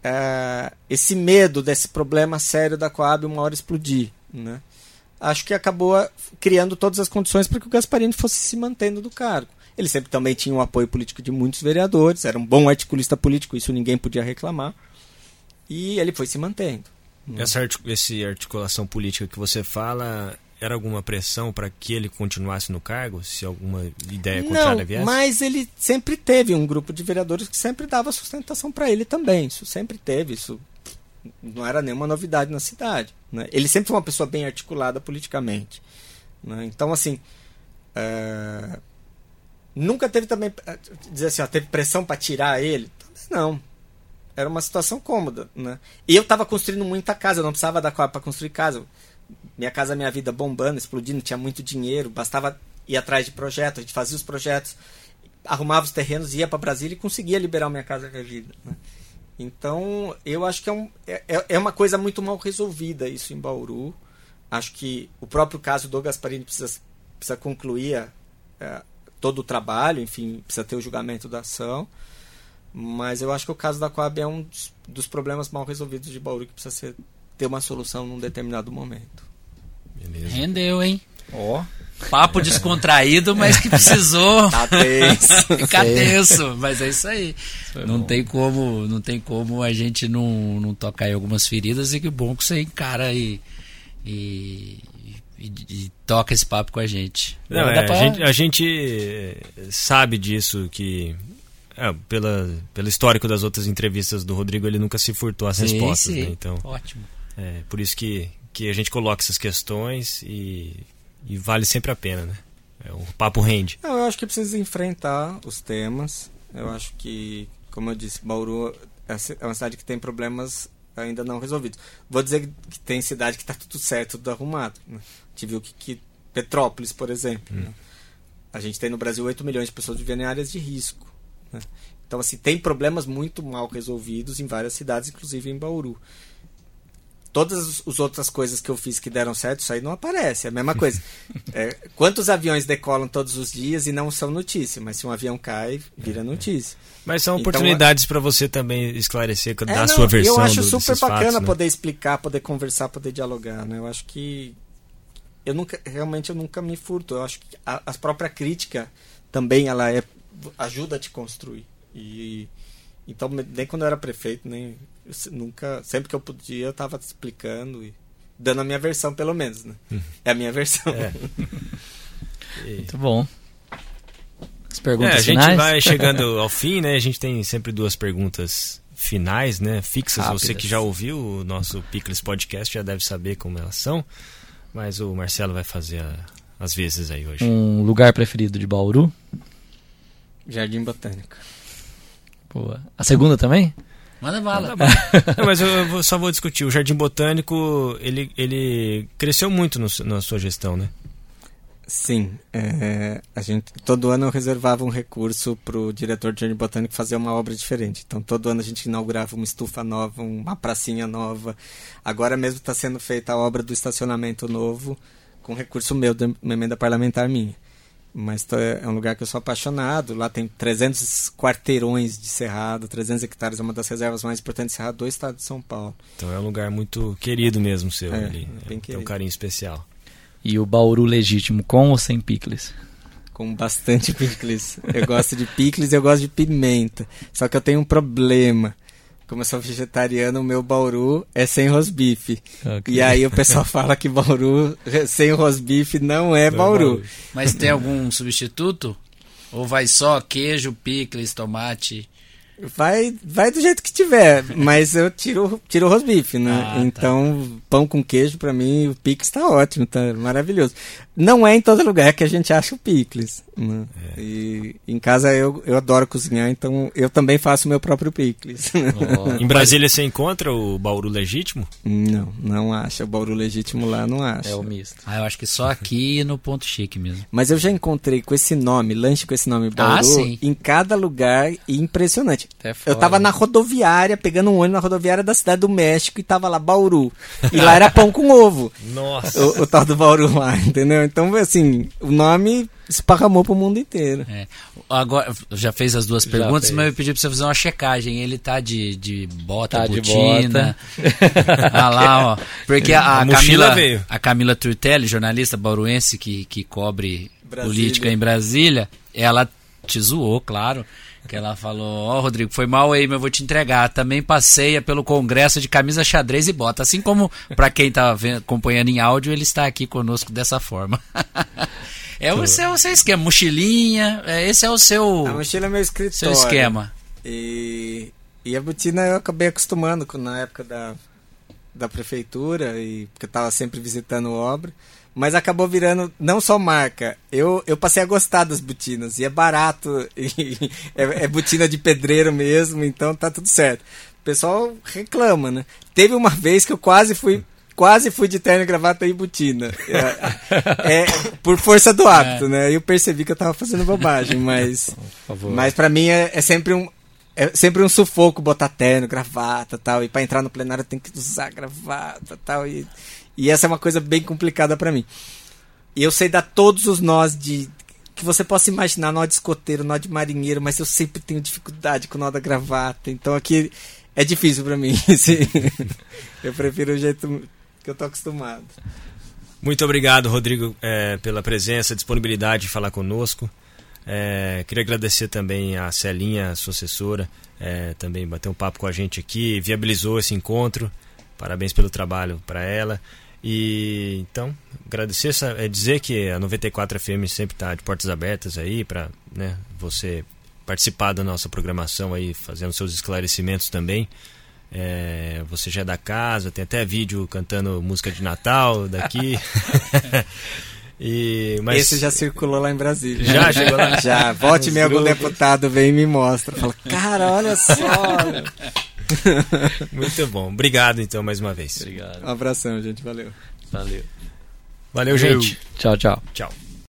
é, esse medo desse problema sério da Coab uma hora explodir, né? acho que acabou criando todas as condições para que o Gasparini fosse se mantendo do cargo. Ele sempre também tinha o apoio político de muitos vereadores, era um bom articulista político, isso ninguém podia reclamar. E ele foi se mantendo. Essa articulação política que você fala era alguma pressão para que ele continuasse no cargo, se alguma ideia contrária viesse? mas ele sempre teve um grupo de vereadores que sempre dava sustentação para ele também. Isso sempre teve, isso não era nenhuma novidade na cidade. Né? Ele sempre foi uma pessoa bem articulada politicamente. Né? Então, assim, é... Nunca teve também, eh, dizer assim, ó, teve pressão para tirar ele? Não. Era uma situação cômoda, né? E eu estava construindo muita casa, eu não precisava da Coab para construir casa. Minha casa, minha vida bombando, explodindo, tinha muito dinheiro, bastava ir atrás de projetos, a gente fazia os projetos, arrumava os terrenos, ia para Brasília e conseguia liberar minha casa minha vida. Né? Então, eu acho que é, um, é, é, é uma coisa muito mal resolvida isso em Bauru. Acho que o próprio caso do Gasparini precisa, precisa concluir a todo o trabalho, enfim, precisa ter o julgamento da ação. Mas eu acho que o caso da Coab é um dos, dos problemas mal resolvidos de Bauru que precisa ser, ter uma solução num determinado momento. Beleza. Rendeu, hein? Ó. Oh. Papo descontraído, mas que precisou tá tenso. ficar tenso. Mas é isso aí. Não tem como, não tem como a gente não, não tocar em algumas feridas e que bom que você encara e, e, e, e, toca esse papo com a gente. Não, é, pra... a, gente a, gente sabe disso que é, pela, pelo histórico das outras entrevistas do Rodrigo ele nunca se furtou as sim, respostas, sim. Né? Então, ótimo. É, por isso que, que a gente coloca essas questões e, e vale sempre a pena, né? É, o papo rende. Não, eu acho que precisa enfrentar os temas. Eu acho que, como eu disse, Bauru é, é uma cidade que tem problemas ainda não resolvidos. Vou dizer que tem cidade que está tudo certo, tudo arrumado. Né? A gente viu que, que Petrópolis, por exemplo. Hum. Né? A gente tem no Brasil 8 milhões de pessoas vivendo em áreas de risco. Né? Então, assim, tem problemas muito mal resolvidos em várias cidades, inclusive em Bauru. Todas as outras coisas que eu fiz que deram certo, isso aí não aparece. É a mesma coisa. É, quantos aviões decolam todos os dias e não são notícia? Mas se um avião cai, vira notícia. Mas são então, oportunidades então, para você também esclarecer, dar é, a sua versão. Eu acho do, super bacana fatos, né? poder explicar, poder conversar, poder dialogar. Né? Eu acho que eu nunca realmente eu nunca me furto eu acho que a, a própria crítica também ela é ajuda a te construir e então nem quando eu era prefeito nem eu, nunca sempre que eu podia eu estava explicando e dando a minha versão pelo menos né uhum. é a minha versão é. muito bom As perguntas é, a gente finais? vai chegando ao fim, né? A gente tem sempre duas perguntas finais, né? Fixas. Rápidas. Você que já ouviu o nosso Pickles Podcast já deve saber como elas são. Mas o Marcelo vai fazer a- as vezes aí hoje. Um lugar preferido de Bauru? Jardim Botânico. Boa. A segunda também? Manda bala. Não, mas eu só vou discutir. O Jardim Botânico, ele, ele cresceu muito no- na sua gestão, né? Sim, é, a gente todo ano eu reservava um recurso para o diretor de Jardim Botânico fazer uma obra diferente. Então todo ano a gente inaugurava uma estufa nova, uma pracinha nova. Agora mesmo está sendo feita a obra do estacionamento novo com recurso meu, de uma emenda parlamentar minha. Mas tô- é um lugar que eu sou apaixonado. Lá tem 300 quarteirões de cerrado, 300 hectares, é uma das reservas mais importantes de cerrado do estado de São Paulo. Então é um lugar muito querido mesmo seu É, ali. bem É, tem um carinho especial. E o Bauru legítimo, com ou sem picles? com bastante picles. Eu gosto de picles e eu gosto de pimenta. Só que eu tenho um problema. Como eu sou vegetariano, o meu bauru é sem rosbife. Ok. E aí o pessoal fala que bauru sem rosbife não é bauru. Mas tem algum substituto? Ou vai só queijo, picles, tomate? Vai, vai do jeito que tiver, mas eu tiro, tiro o rosbife, né? Ah, tá. então, pão com queijo, pra mim, o picles tá ótimo, tá maravilhoso. Não é em todo lugar que a gente acha o picles. Né? É. E em casa eu, eu adoro cozinhar, então eu também faço o meu próprio picles. Ó, Em Brasília você encontra o Bauru legítimo? não, não acha. O bauru legítimo lá não acha. é o misto. Ah, eu acho que só aqui no ponto chique mesmo. Mas eu já encontrei com esse nome, lanche com esse nome Bauru, Ah, em cada lugar e impressionante. Até Eu tava na rodoviária, pegando um ônibus na rodoviária da cidade do México e tava lá Bauru. E lá era pão com ovo. Nossa! O, o tal do Bauru lá, entendeu? Então, assim, o nome esparramou pro mundo inteiro. É. Agora, já fez as duas Já perguntas, fez. mas eu pedi pra você fazer uma checagem. Ele tá de, de bota, Tá de botina. ah lá, ó. Porque a, A Camila, veio. a Camila Turtelli, jornalista bauruense que, que cobre Brasília. política em Brasília, ela te zoou, claro. Que ela falou, ó Rodrigo, foi mal aí, mas eu vou te entregar. Também passeia pelo congresso de camisa xadrez e bota. Assim como, pra quem tá vendo, acompanhando em áudio, ele está aqui conosco dessa forma. é o seu, o seu esquema, mochilinha, é, esse é o seu, A mochila é meu seu escritório. esquema. E, e a botina eu acabei acostumando com, na época da, da prefeitura, e, porque eu tava sempre visitando obra. Mas acabou virando não só marca. Eu, eu passei a gostar das botinas. E é barato. E é, é botina de pedreiro mesmo, então tá tudo certo. O pessoal reclama, né? Teve uma vez que eu quase fui. Quase fui de terno gravata e botina. É, é, por força do hábito, né? Aí Eu percebi que eu tava fazendo bobagem, mas. Mas pra mim é, é sempre um é sempre um sufoco botar terno, gravata, tal, e pra entrar no plenário tem que usar gravata, tal, e e essa é uma coisa bem complicada pra mim. Eu sei dar todos os nós de que você possa imaginar, nó de escoteiro, nó de marinheiro, mas eu sempre tenho dificuldade com nó da gravata. Então aqui é difícil pra mim. eu prefiro o jeito que eu tô acostumado. Muito obrigado, Rodrigo, eh, pela presença, disponibilidade de falar conosco. Eh, queria agradecer também a Celinha, a sua assessora, eh, também bateu um papo com a gente aqui, viabilizou esse encontro. Parabéns pelo trabalho para ela. E então, agradecer, essa- é dizer que a 94 FM sempre está de portas abertas aí para né, você participar da nossa programação aí, fazendo seus esclarecimentos também. É, você já é da casa, tem até vídeo cantando música de Natal daqui. e, mas Esse já circulou lá em Brasília. Já chegou lá? Já. Volte e meia algum deputado vem e me mostra. Fala, cara, olha só. muito bom. Obrigado então mais uma vez. Obrigado. Um abração, gente. Valeu. Valeu. Valeu, gente. Tchau, tchau. Tchau.